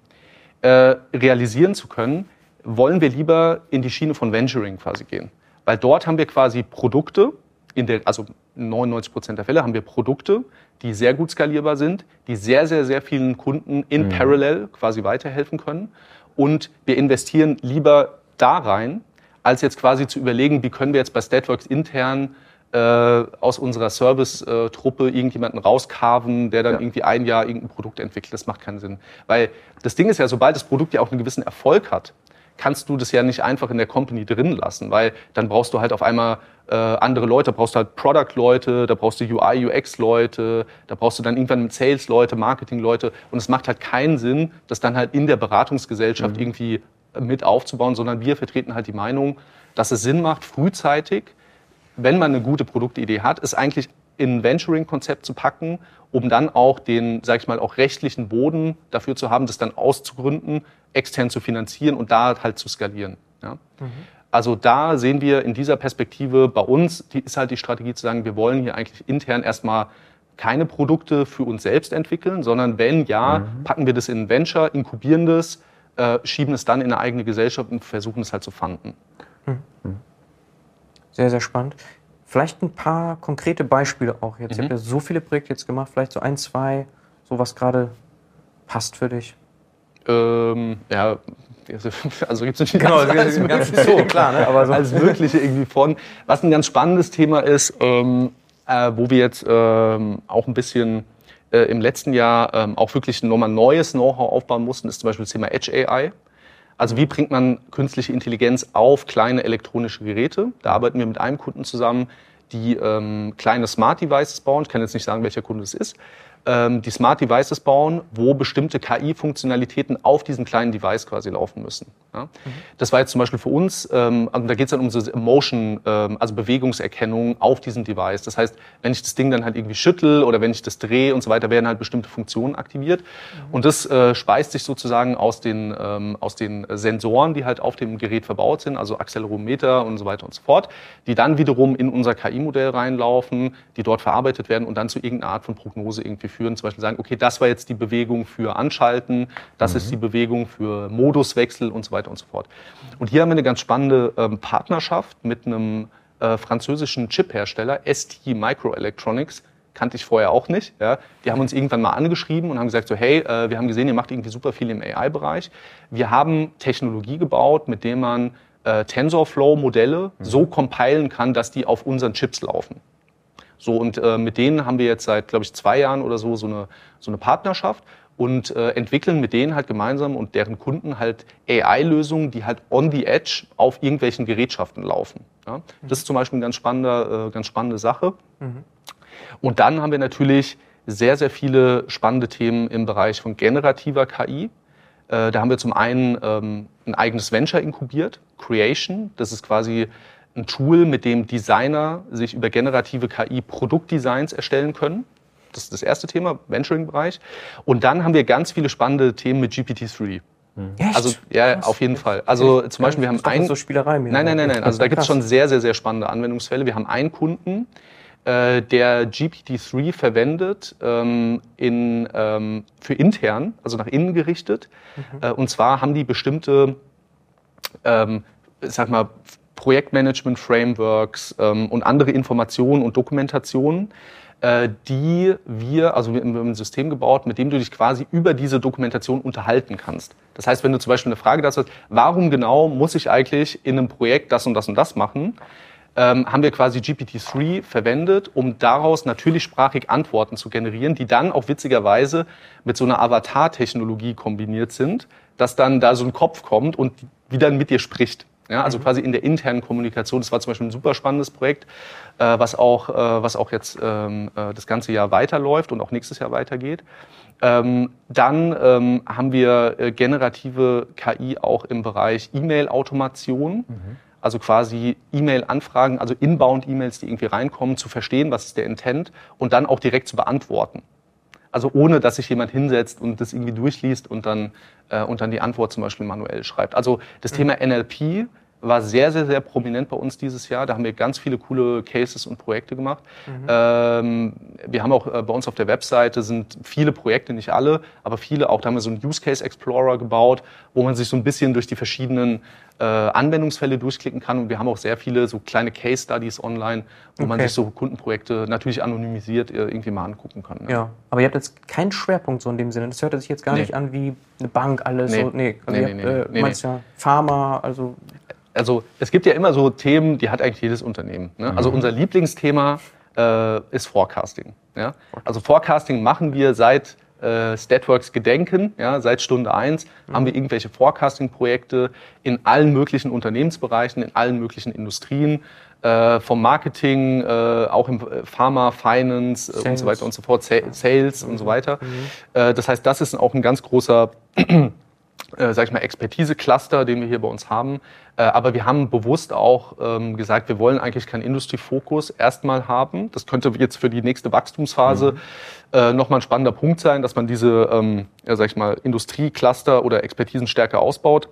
äh, realisieren zu können, wollen wir lieber in die Schiene von Venturing quasi gehen. Weil dort haben wir quasi Produkte, in der, also 99 Prozent der Fälle haben wir Produkte, die sehr gut skalierbar sind, die sehr, sehr, sehr vielen Kunden in mhm. Parallel quasi weiterhelfen können. Und wir investieren lieber da rein, als jetzt quasi zu überlegen, wie können wir jetzt bei Statworks intern äh, aus unserer Service-Truppe irgendjemanden rauskarven, der dann ja. irgendwie ein Jahr irgendein Produkt entwickelt. Das macht keinen Sinn. Weil das Ding ist ja, sobald das Produkt ja auch einen gewissen Erfolg hat, kannst du das ja nicht einfach in der Company drin lassen, weil dann brauchst du halt auf einmal äh, andere Leute, da brauchst du halt Product-Leute, da brauchst du UI, UX-Leute, da brauchst du dann irgendwann Sales-Leute, Marketing-Leute und es macht halt keinen Sinn, das dann halt in der Beratungsgesellschaft mhm. irgendwie mit aufzubauen, sondern wir vertreten halt die Meinung, dass es Sinn macht, frühzeitig, wenn man eine gute Produktidee hat, es eigentlich in ein Venturing-Konzept zu packen, um dann auch den, sag ich mal, auch rechtlichen Boden dafür zu haben, das dann auszugründen, extern zu finanzieren und da halt zu skalieren. Ja? Mhm. Also da sehen wir in dieser Perspektive bei uns, die ist halt die Strategie zu sagen, wir wollen hier eigentlich intern erstmal keine Produkte für uns selbst entwickeln, sondern wenn ja, mhm. packen wir das in ein Venture, inkubieren das, äh, schieben es dann in eine eigene Gesellschaft und versuchen es halt zu fanden. Mhm. Sehr, sehr spannend. Vielleicht ein paar konkrete Beispiele auch jetzt. Mhm. Ich habe ja so viele Projekte jetzt gemacht, vielleicht so ein, zwei, so was gerade passt für dich. Ähm, ja, also gibt es natürlich genau, ganz, ganz, ganz so, klar, ne? aber so als Mögliche irgendwie von. Was ein ganz spannendes Thema ist, ähm, äh, wo wir jetzt ähm, auch ein bisschen äh, im letzten Jahr ähm, auch wirklich nochmal neues Know-how aufbauen mussten, ist zum Beispiel das Thema Edge AI. Also wie bringt man künstliche Intelligenz auf kleine elektronische Geräte? Da arbeiten wir mit einem Kunden zusammen, die ähm, kleine Smart Devices bauen. Ich kann jetzt nicht sagen, welcher Kunde es ist. Ähm, die Smart Devices bauen, wo bestimmte KI-Funktionalitäten auf diesem kleinen Device quasi laufen müssen. Ja? Mhm. Das war jetzt zum Beispiel für uns, ähm, also da geht es dann um so Motion, ähm, also Bewegungserkennung auf diesem Device. Das heißt, wenn ich das Ding dann halt irgendwie schüttel oder wenn ich das drehe und so weiter, werden halt bestimmte Funktionen aktiviert. Mhm. Und das äh, speist sich sozusagen aus den, ähm, aus den Sensoren, die halt auf dem Gerät verbaut sind, also Accelerometer und so weiter und so fort, die dann wiederum in unser KI-Modell reinlaufen, die dort verarbeitet werden und dann zu irgendeiner Art von Prognose irgendwie führen. Zum Beispiel sagen, okay, das war jetzt die Bewegung für Anschalten, das mhm. ist die Bewegung für Moduswechsel und so weiter und so fort. Und hier haben wir eine ganz spannende ähm, Partnerschaft mit einem äh, französischen Chip-Hersteller, ST Microelectronics, kannte ich vorher auch nicht. Ja. Die haben uns irgendwann mal angeschrieben und haben gesagt, so hey, äh, wir haben gesehen, ihr macht irgendwie super viel im AI-Bereich. Wir haben Technologie gebaut, mit der man äh, TensorFlow-Modelle mhm. so compilen kann, dass die auf unseren Chips laufen. So, und äh, mit denen haben wir jetzt seit, glaube ich, zwei Jahren oder so so eine, so eine Partnerschaft und äh, entwickeln mit denen halt gemeinsam und deren Kunden halt AI-Lösungen, die halt on the edge auf irgendwelchen Gerätschaften laufen. Ja? Das ist zum Beispiel eine ganz spannende, äh, ganz spannende Sache. Mhm. Und dann haben wir natürlich sehr, sehr viele spannende Themen im Bereich von generativer KI. Äh, da haben wir zum einen ähm, ein eigenes Venture inkubiert, Creation. Das ist quasi ein Tool, mit dem Designer sich über generative KI Produktdesigns erstellen können. Das ist das erste Thema, Venturing-Bereich. Und dann haben wir ganz viele spannende Themen mit GPT-3. Mhm. Echt? Also ja, Krass. auf jeden Fall. Also zum Beispiel, wir haben ein so Spielerei. Nein, nein, nein, nein. Also da gibt es schon sehr, sehr, sehr spannende Anwendungsfälle. Wir haben einen Kunden, äh, der GPT-3 verwendet ähm, in, ähm, für intern, also nach innen gerichtet. Mhm. Äh, und zwar haben die bestimmte, ähm, sag mal, Projektmanagement-Frameworks ähm, und andere Informationen und Dokumentationen, äh, die wir, also wir haben ein System gebaut, mit dem du dich quasi über diese Dokumentation unterhalten kannst. Das heißt, wenn du zum Beispiel eine Frage dazu hast, warum genau muss ich eigentlich in einem Projekt das und das und das machen, ähm, haben wir quasi GPT-3 verwendet, um daraus natürlich sprachig Antworten zu generieren, die dann auch witzigerweise mit so einer Avatar-Technologie kombiniert sind, dass dann da so ein Kopf kommt und wieder mit dir spricht. Ja, also mhm. quasi in der internen Kommunikation. Das war zum Beispiel ein super spannendes Projekt, äh, was, auch, äh, was auch jetzt ähm, äh, das ganze Jahr weiterläuft und auch nächstes Jahr weitergeht. Ähm, dann ähm, haben wir generative KI auch im Bereich E-Mail-Automation. Mhm. Also quasi E-Mail-Anfragen, also Inbound-E-Mails, die irgendwie reinkommen, zu verstehen, was ist der Intent und dann auch direkt zu beantworten. Also ohne, dass sich jemand hinsetzt und das irgendwie durchliest und dann, äh, und dann die Antwort zum Beispiel manuell schreibt. Also das mhm. Thema NLP war sehr, sehr, sehr prominent bei uns dieses Jahr. Da haben wir ganz viele coole Cases und Projekte gemacht. Mhm. Ähm, wir haben auch äh, bei uns auf der Webseite sind viele Projekte, nicht alle, aber viele auch. Da haben wir so einen Use Case Explorer gebaut, wo man sich so ein bisschen durch die verschiedenen äh, Anwendungsfälle durchklicken kann. Und wir haben auch sehr viele so kleine Case Studies online, wo okay. man sich so Kundenprojekte natürlich anonymisiert äh, irgendwie mal angucken kann. Ja. ja. aber ihr habt jetzt keinen Schwerpunkt so in dem Sinne. Das hört sich jetzt gar nee. nicht an wie eine Bank, alles. Nee, so, nee. Also nee, nee, habt, nee, äh, nee, Pharma, also also es gibt ja immer so Themen, die hat eigentlich jedes Unternehmen. Ne? Also mhm. unser Lieblingsthema äh, ist Forecasting. Ja? Also Forecasting machen wir seit äh, Statworks Gedenken, ja, seit Stunde eins mhm. haben wir irgendwelche Forecasting-Projekte in allen möglichen Unternehmensbereichen, in allen möglichen Industrien, äh, vom Marketing, äh, auch im äh, Pharma, Finance äh, und so weiter und so fort, Sales mhm. und so mhm. weiter. Mhm. Äh, das heißt, das ist auch ein ganz großer äh, sag ich mal, Expertise-Cluster, den wir hier bei uns haben. Äh, aber wir haben bewusst auch ähm, gesagt, wir wollen eigentlich keinen Industriefokus erstmal haben. Das könnte jetzt für die nächste Wachstumsphase mhm. äh, nochmal ein spannender Punkt sein, dass man diese, ähm, ja, sag ich mal, Industriecluster oder Expertisen stärker ausbaut.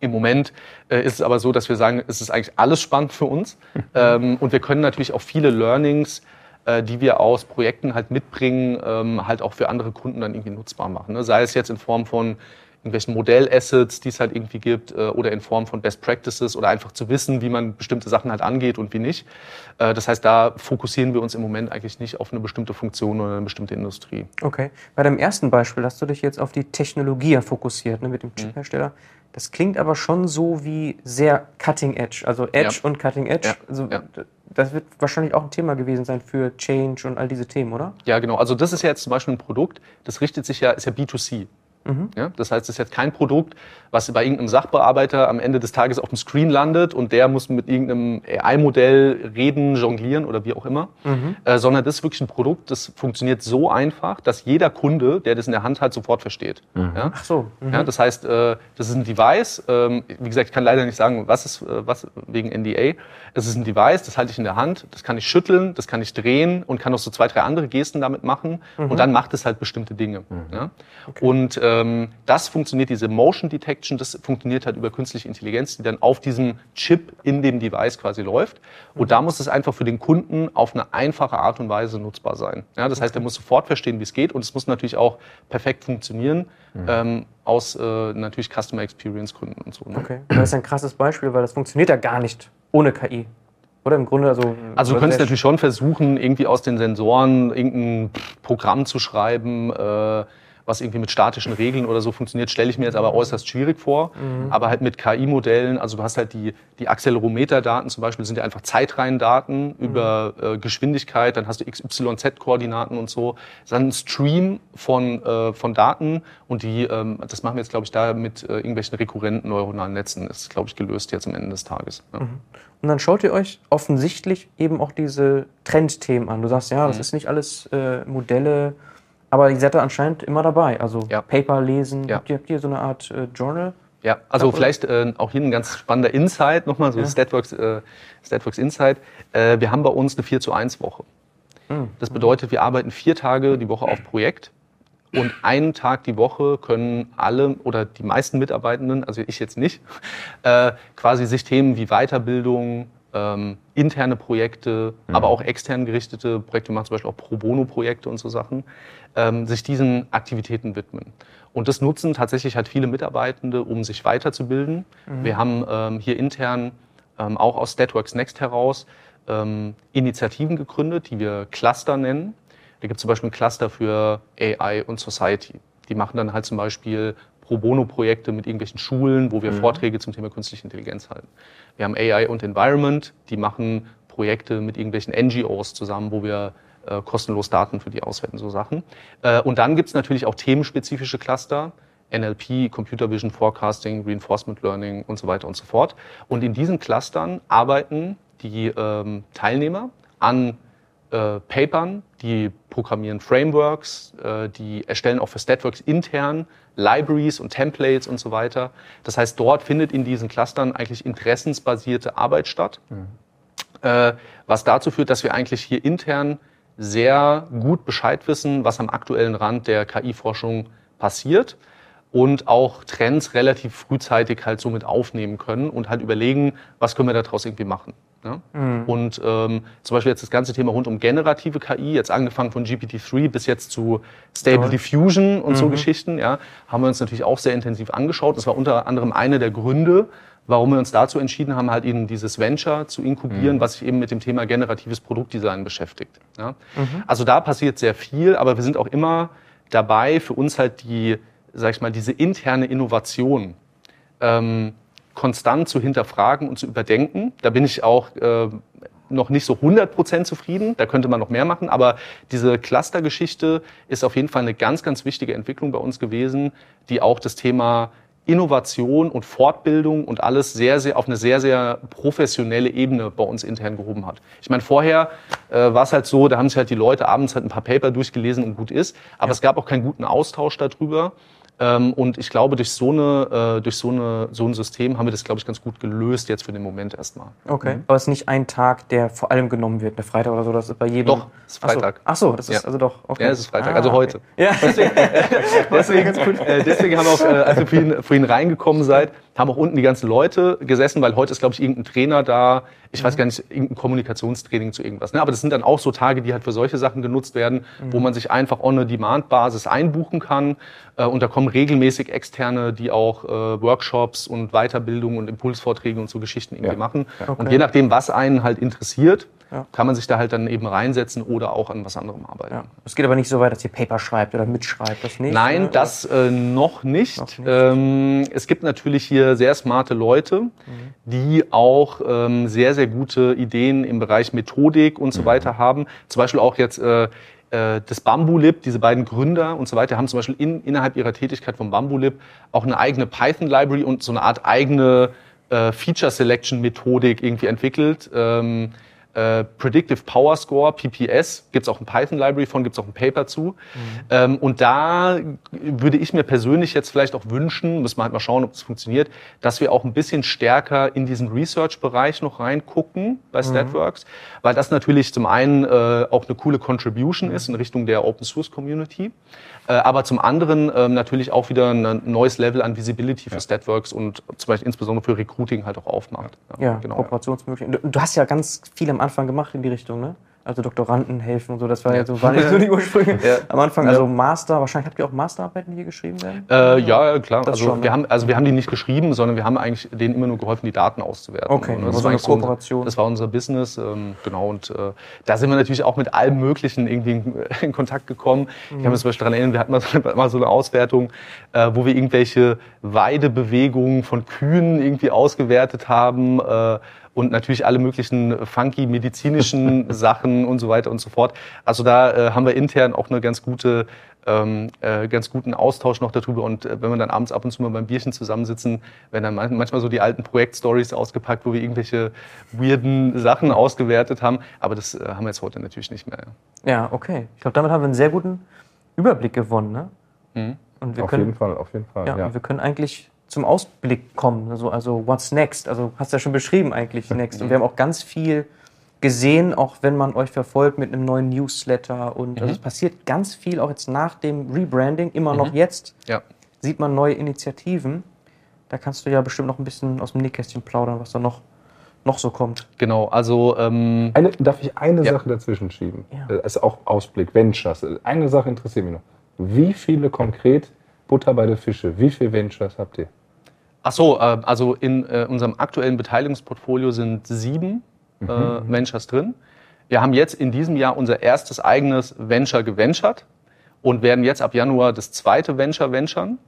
Im Moment äh, ist es aber so, dass wir sagen, es ist eigentlich alles spannend für uns. Mhm. Ähm, und wir können natürlich auch viele Learnings äh, die wir aus Projekten halt mitbringen, ähm, halt auch für andere Kunden dann irgendwie nutzbar machen. Ne? Sei es jetzt in Form von irgendwelchen Modellassets, die es halt irgendwie gibt, äh, oder in Form von Best Practices oder einfach zu wissen, wie man bestimmte Sachen halt angeht und wie nicht. Äh, das heißt, da fokussieren wir uns im Moment eigentlich nicht auf eine bestimmte Funktion oder eine bestimmte Industrie. Okay. Bei deinem ersten Beispiel hast du dich jetzt auf die Technologie fokussiert, ne, mit dem Chiphersteller. Das klingt aber schon so wie sehr Cutting Edge, also Edge Ja. und Cutting Edge. Ja, Also, ja. Das wird wahrscheinlich auch ein Thema gewesen sein für Change und all diese Themen, oder? Ja, genau. Also das ist ja jetzt zum Beispiel ein Produkt, das richtet sich ja, ist ja B2C. Ja, das heißt, es ist jetzt kein Produkt, was bei irgendeinem Sachbearbeiter am Ende des Tages auf dem Screen landet und der muss mit irgendeinem AI-Modell reden, jonglieren oder wie auch immer, äh, sondern das ist wirklich ein Produkt, das funktioniert so einfach, dass jeder Kunde, der das in der Hand hat, sofort versteht. Ja? Ach so. Mhm. Ja, das heißt, äh, das ist ein Device. Ähm, wie gesagt, ich kann leider nicht sagen, was ist äh, was wegen NDA. Es ist ein Device, das halte ich in der Hand, das kann ich schütteln, das kann ich drehen und kann noch so zwei, drei andere Gesten damit machen. Und dann macht es halt bestimmte Dinge. Ja? Und ähm, das funktioniert, diese Motion Detection, das funktioniert halt über künstliche Intelligenz, die dann auf diesem Chip in dem Device quasi läuft. Und da muss es einfach für den Kunden auf eine einfache Art und Weise nutzbar sein. Ja, das heißt, er muss sofort verstehen, wie es geht und es muss natürlich auch perfekt funktionieren, ähm, aus äh, natürlich Customer Experience Gründen und so. Ne? Okay. Das ist ein krasses Beispiel, weil das funktioniert ja gar nicht ohne KI. Oder im Grunde, also. Also du könntest natürlich schon versuchen, irgendwie aus den Sensoren irgendein Programm zu schreiben, äh, was irgendwie mit statischen Regeln oder so funktioniert, stelle ich mir jetzt aber äußerst schwierig vor. Aber halt mit KI-Modellen, also du hast halt die, die Accelerometer-Daten zum Beispiel, sind ja einfach Zeitreihendaten über äh, Geschwindigkeit, dann hast du XYZ-Koordinaten und so. Dann ein Stream von, äh, von Daten und die, ähm, das machen wir jetzt, glaube ich, da mit äh, irgendwelchen rekurrenten neuronalen Netzen. Das ist, glaube ich, gelöst jetzt am Ende des Tages. Ja. Und dann schaut ihr euch offensichtlich eben auch diese Trendthemen an. Du sagst, ja, Mhm. das ist nicht alles äh, Modelle, aber ihr seid da anscheinend immer dabei. Also Ja. Paper lesen. Ja. Habt, ihr, habt ihr so eine Art äh, Journal? Ja, also Ja, oder? vielleicht äh, auch hier ein ganz spannender Insight, nochmal so Statworks, äh, Statworks Insight. Äh, wir haben bei uns eine 4 zu 1 Woche. Das bedeutet, wir arbeiten vier Tage die Woche auf Projekt und einen Tag die Woche können alle oder die meisten Mitarbeitenden, also ich jetzt nicht, äh, quasi sich Themen wie Weiterbildung, ähm, interne Projekte, aber auch extern gerichtete Projekte, wir machen zum Beispiel auch Pro Bono-Projekte und so Sachen, ähm, sich diesen Aktivitäten widmen. Und das nutzen tatsächlich halt viele Mitarbeitende, um sich weiterzubilden. Wir haben ähm, hier intern ähm, auch aus Statworks Next heraus ähm, Initiativen gegründet, die wir Cluster nennen. Da gibt es zum Beispiel ein Cluster für AI und Society. Die machen dann halt zum Beispiel Pro Bono-Projekte mit irgendwelchen Schulen, wo wir Vorträge zum Thema künstliche Intelligenz halten. Wir haben AI und Environment, die machen Projekte mit irgendwelchen NGOs zusammen, wo wir äh, kostenlos Daten für die auswerten, so Sachen. Äh, und dann gibt es natürlich auch themenspezifische Cluster. NLP, Computer Vision Forecasting, Reinforcement Learning und so weiter und so fort. Und in diesen Clustern arbeiten die ähm, Teilnehmer an äh, Papern, die programmieren Frameworks, äh, die erstellen auch für Statworks intern Libraries und Templates und so weiter. Das heißt, dort findet in diesen Clustern eigentlich interessensbasierte Arbeit statt, äh, was dazu führt, dass wir eigentlich hier intern sehr gut Bescheid wissen, was am aktuellen Rand der KI-Forschung passiert und auch Trends relativ frühzeitig halt somit aufnehmen können und halt überlegen, was können wir daraus irgendwie machen. Ja? Und ähm, zum Beispiel jetzt das ganze Thema rund um generative KI, jetzt angefangen von GPT-3 bis jetzt zu Stable Diffusion und so Geschichten, ja, haben wir uns natürlich auch sehr intensiv angeschaut. Das war unter anderem einer der Gründe, warum wir uns dazu entschieden haben, halt eben dieses Venture zu inkubieren, was sich eben mit dem Thema generatives Produktdesign beschäftigt. Ja? Also da passiert sehr viel, aber wir sind auch immer dabei, für uns halt die, sag ich mal, diese interne Innovation ähm, konstant zu hinterfragen und zu überdenken. Da bin ich auch äh, noch nicht so 100% zufrieden, da könnte man noch mehr machen, aber diese Cluster-Geschichte ist auf jeden Fall eine ganz, ganz wichtige Entwicklung bei uns gewesen, die auch das Thema Innovation und Fortbildung und alles sehr, sehr auf eine sehr, sehr professionelle Ebene bei uns intern gehoben hat. Ich meine, vorher äh, war es halt so, da haben sich halt die Leute abends halt ein paar Paper durchgelesen und gut ist, aber es gab auch keinen guten Austausch darüber. Ähm, und ich glaube, durch so, eine, äh, durch so, eine, so ein System haben wir das, glaube ich, ganz gut gelöst jetzt für den Moment erstmal. Okay. Aber es ist nicht ein Tag, der vor allem genommen wird, der Freitag oder so, das ist bei jedem. Doch, es ist Ach so. Freitag. Ach so, das ist Ja. also doch. Okay. Ja, es ist Freitag, Ah, also heute. okay. Ja. Deswegen, äh, deswegen haben wir auch, äh, als ihr vorhin, vorhin reingekommen seid, haben auch unten die ganzen Leute gesessen, weil heute ist, glaube ich, irgendein Trainer da, ich weiß gar nicht, irgendein Kommunikationstraining zu irgendwas. Ne? Aber das sind dann auch so Tage, die halt für solche Sachen genutzt werden, wo man sich einfach on a Demand-Basis einbuchen kann. Äh, und da kommen regelmäßig Externe, die auch äh, Workshops und Weiterbildung und Impulsvorträge und so Geschichten irgendwie Ja. machen. Okay. Und je nachdem, was einen halt interessiert, Ja. kann man sich da halt dann eben reinsetzen oder auch an was anderem arbeiten. Ja. Es geht aber nicht so weit, dass ihr Paper schreibt oder mitschreibt, das nicht. Nein, ne? das äh, noch nicht. Noch nicht. Ähm, es gibt natürlich hier sehr smarte Leute, die auch ähm, sehr, sehr gute Ideen im Bereich Methodik und so weiter haben. Zum Beispiel auch jetzt äh, äh, das Bambulib, diese beiden Gründer und so weiter, haben zum Beispiel in, innerhalb ihrer Tätigkeit vom Bambulib auch eine eigene Python-Library und so eine Art eigene äh, Feature-Selection-Methodik irgendwie entwickelt. Ähm, äh, Predictive Power Score, PPS, gibt's auch ein Python-Library von, gibt's auch ein Paper zu. Ähm, und da würde ich mir persönlich jetzt vielleicht auch wünschen, müssen wir halt mal schauen, ob es funktioniert, dass wir auch ein bisschen stärker in diesen Research-Bereich noch reingucken bei Statworks, weil das natürlich zum einen äh, auch eine coole Contribution ist in Richtung der Open-Source-Community, äh, aber zum anderen ähm, natürlich auch wieder ein neues Level an Visibility für Statworks und zum Beispiel insbesondere für Recruiting halt auch aufmacht. Ja, genau. Kooperationsmöglichkeiten. Du, du hast ja ganz viel am Anfang gemacht in die Richtung, ne? Also Doktoranden helfen und so, das war ja, so, war nicht so die Ursprünge Ja. am Anfang. Also Master, wahrscheinlich habt ihr auch Masterarbeiten, die hier geschrieben werden? Äh, ja, klar. Das also, schon, ne? wir haben, also wir haben die nicht geschrieben, sondern wir haben eigentlich denen immer nur geholfen, die Daten auszuwerten. Okay, Und das, eine war eigentlich so unser, Kooperation. das war unser Business, ähm, genau. Und äh, da sind wir natürlich auch mit allem Möglichen irgendwie in, in Kontakt gekommen. Ich kann mich zum Beispiel daran erinnern, wir hatten mal so, mal so eine Auswertung, äh, wo wir irgendwelche Weidebewegungen von Kühen irgendwie ausgewertet haben. Äh, und natürlich alle möglichen funky medizinischen Sachen und so weiter und so fort. Also da äh, haben wir intern auch eine ganz gute, ähm, äh, ganz guten Austausch noch darüber. Und äh, wenn wir dann abends ab und zu mal beim Bierchen zusammensitzen, werden dann man- manchmal so die alten Projektstories ausgepackt, wo wir irgendwelche weirden Sachen ausgewertet haben. Aber das äh, haben wir jetzt heute natürlich nicht mehr. Ja, okay. Ich glaube, damit haben wir einen sehr guten Überblick gewonnen, ne? Mhm. Und wir Auf können, jeden Fall, auf jeden Fall. Ja, Ja, Und wir können eigentlich zum Ausblick kommen. Also, also what's next? Also hast du ja schon beschrieben eigentlich next. Und wir haben auch ganz viel gesehen, auch wenn man euch verfolgt mit einem neuen Newsletter. Und Mhm. also es passiert ganz viel, auch jetzt nach dem Rebranding, immer noch jetzt Ja. sieht man neue Initiativen. Da kannst du ja bestimmt noch ein bisschen aus dem Nähkästchen plaudern, was da noch, noch so kommt. Genau, also ähm, Eine, darf ich eine Ja. Sache dazwischen schieben? Ja. Das ist auch Ausblick, Ventures. Eine Sache interessiert mich noch. Wie viele konkret Butter bei der Fische? Wie viele Ventures habt ihr? Ach so, äh, also in äh, unserem aktuellen Beteiligungsportfolio sind sieben äh, Ventures drin. Wir haben jetzt in diesem Jahr unser erstes eigenes Venture geventured und werden jetzt ab Januar das zweite Venture venturen.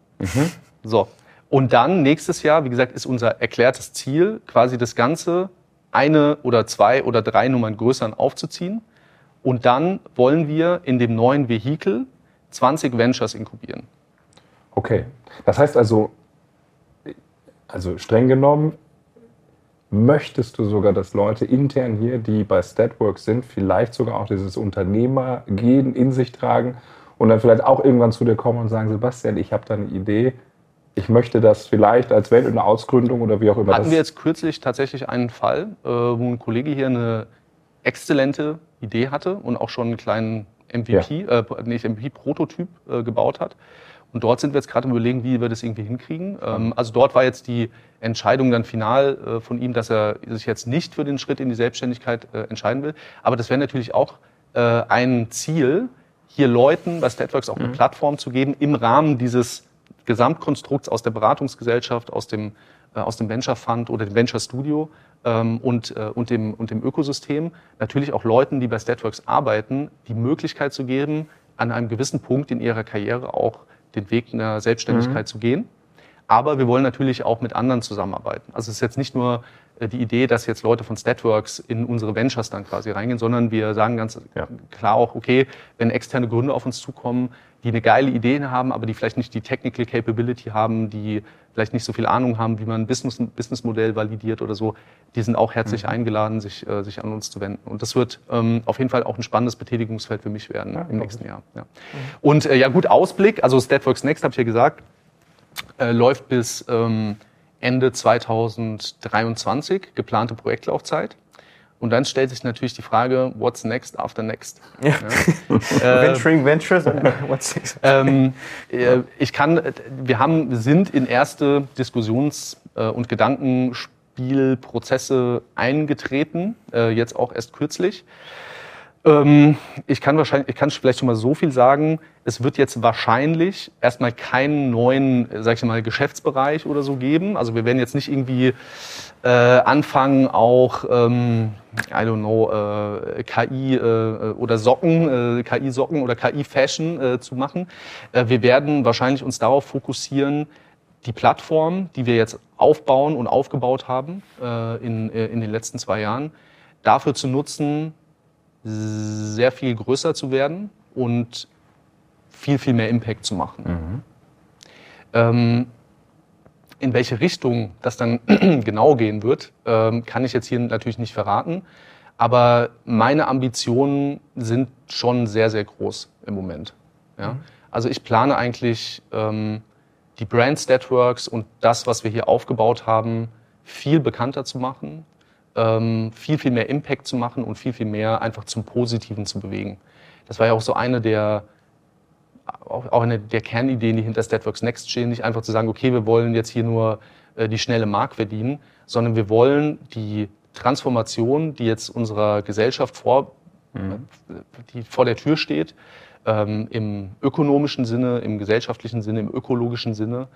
So. Und dann nächstes Jahr, wie gesagt, ist unser erklärtes Ziel, quasi das Ganze eine oder zwei oder drei Nummern größer aufzuziehen. Und dann wollen wir in dem neuen Vehikel 20 Ventures inkubieren. Okay. Das heißt also, also streng genommen, möchtest du sogar, dass Leute intern hier, die bei Statworks sind, vielleicht sogar auch dieses Unternehmergehen in sich tragen und dann vielleicht auch irgendwann zu dir kommen und sagen, Sebastian, ich habe da eine Idee, ich möchte das vielleicht als Welt- und Ausgründung oder wie auch immer. Hatten wir jetzt kürzlich tatsächlich einen Fall, äh, wo ein Kollege hier eine exzellente Idee hatte und auch schon einen kleinen MVP, äh, nicht MVP-Prototyp äh, gebaut hat. Und dort sind wir jetzt gerade am überlegen, wie wir das irgendwie hinkriegen. Ähm, also dort war jetzt die Entscheidung dann final äh, von ihm, dass er sich jetzt nicht für den Schritt in die Selbstständigkeit äh, entscheiden will. Aber das wäre natürlich auch äh, ein Ziel, hier Leuten bei Statworks auch eine Plattform zu geben im Rahmen dieses Gesamtkonstrukts aus der Beratungsgesellschaft, aus dem, äh, aus dem Venture Fund oder dem Venture Studio ähm, und, äh, und, dem, und dem Ökosystem natürlich auch Leuten, die bei Statworks arbeiten, die Möglichkeit zu geben, an einem gewissen Punkt in ihrer Karriere auch den Weg einer Selbstständigkeit zu gehen. Aber wir wollen natürlich auch mit anderen zusammenarbeiten. Also es ist jetzt nicht nur die Idee, dass jetzt Leute von Statworks in unsere Ventures dann quasi reingehen, sondern wir sagen ganz Ja. klar auch, okay, wenn externe Gründer auf uns zukommen, die eine geile Idee haben, aber die vielleicht nicht die Technical Capability haben, die vielleicht nicht so viel Ahnung haben, wie man ein Business, ein Businessmodell validiert oder so, die sind auch herzlich eingeladen, sich, äh, sich an uns zu wenden. Und das wird ähm, auf jeden Fall auch ein spannendes Betätigungsfeld für mich werden im nächsten Jahr. Ja. Und äh, ja gut, Ausblick, also Statworks Next, habe ich ja gesagt, äh, läuft bis ähm, Ende 2023, geplante Projektlaufzeit. Und dann stellt sich natürlich die Frage, what's next after next? Ja. Venturing Ventures and what's next? Ähm, äh, ich kann, wir haben, sind in erste Diskussions- äh, und Gedankenspielprozesse eingetreten, äh, jetzt auch erst kürzlich. Ähm, ich kann wahrscheinlich, ich kann vielleicht schon mal so viel sagen. Es wird jetzt wahrscheinlich erstmal keinen neuen, sag ich mal, Geschäftsbereich oder so geben. Also wir werden jetzt nicht irgendwie äh, anfangen, auch, ähm, I don't know, äh, KI äh, oder Socken, äh, KI-Socken oder KI-Fashion äh, zu machen. Äh, wir werden wahrscheinlich uns darauf fokussieren, die Plattform, die wir jetzt aufbauen und aufgebaut haben äh, in, äh, in den letzten zwei Jahren, dafür zu nutzen, sehr viel größer zu werden und viel, viel mehr Impact zu machen. Ähm, in welche Richtung das dann genau gehen wird, ähm, kann ich jetzt hier natürlich nicht verraten. Aber meine Ambitionen sind schon sehr, sehr groß im Moment. Ja? Also ich plane eigentlich ähm, die Brand Statworks und das, was wir hier aufgebaut haben, viel bekannter zu machen, viel, viel mehr Impact zu machen und viel, viel mehr einfach zum Positiven zu bewegen. Das war ja auch so eine der, auch eine der Kernideen, die hinter Statworks Next stehen, nicht einfach zu sagen, okay, wir wollen jetzt hier nur äh, die schnelle Mark verdienen, sondern wir wollen die Transformation, die jetzt unserer Gesellschaft vor, äh, die vor der Tür steht, ähm, im ökonomischen Sinne, im gesellschaftlichen Sinne, im ökologischen Sinne,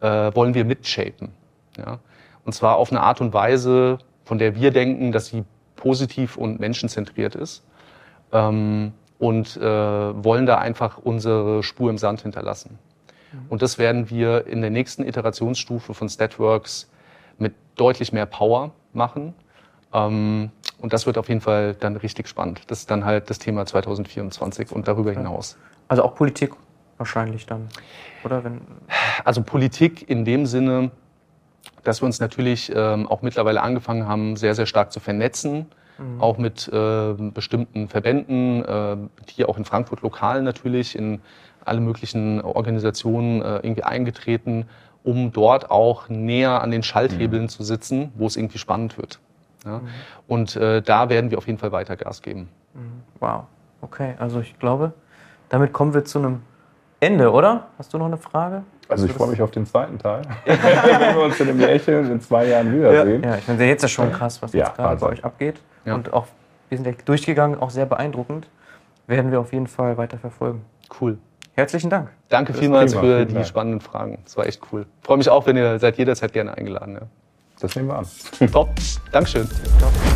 äh, wollen wir mitshapen. Ja? Und zwar auf eine Art und Weise, von der wir denken, dass sie positiv und menschenzentriert ist. Ähm, und äh, wollen da einfach unsere Spur im Sand hinterlassen. Und das werden wir in der nächsten Iterationsstufe von Statworks mit deutlich mehr Power machen. Ähm, und das wird auf jeden Fall dann richtig spannend. Das ist dann halt das Thema 2024 und darüber hinaus. Also auch Politik wahrscheinlich dann, oder? Wenn, Also Politik in dem Sinne, dass wir uns natürlich ähm, auch mittlerweile angefangen haben, sehr, sehr stark zu vernetzen, auch mit äh, bestimmten Verbänden, äh, hier auch in Frankfurt lokal natürlich, in alle möglichen Organisationen äh, irgendwie eingetreten, um dort auch näher an den Schalthebeln zu sitzen, wo es irgendwie spannend wird. Ja? Und äh, da werden wir auf jeden Fall weiter Gas geben. wow, okay, also ich glaube, damit kommen wir zu einem Ende, oder? Hast du noch eine Frage? Also ich freue mich auf den zweiten Teil. Wenn wir uns in einem Lächeln in zwei Jahren wiedersehen. Ja, ich meine, jetzt ist schon krass, was Ja, jetzt gerade bei Wahnsinn. euch abgeht. Ja. Und auch, wir sind ja durchgegangen, auch sehr beeindruckend. Werden wir auf jeden Fall weiter verfolgen. Cool. Herzlichen Dank. Danke vielmals prima, für die Dank. spannenden Fragen. Das war echt cool. Freue mich auch, wenn ihr seid jederzeit gerne eingeladen. Ja. Das nehmen wir an. Top. Dankeschön. Ciao.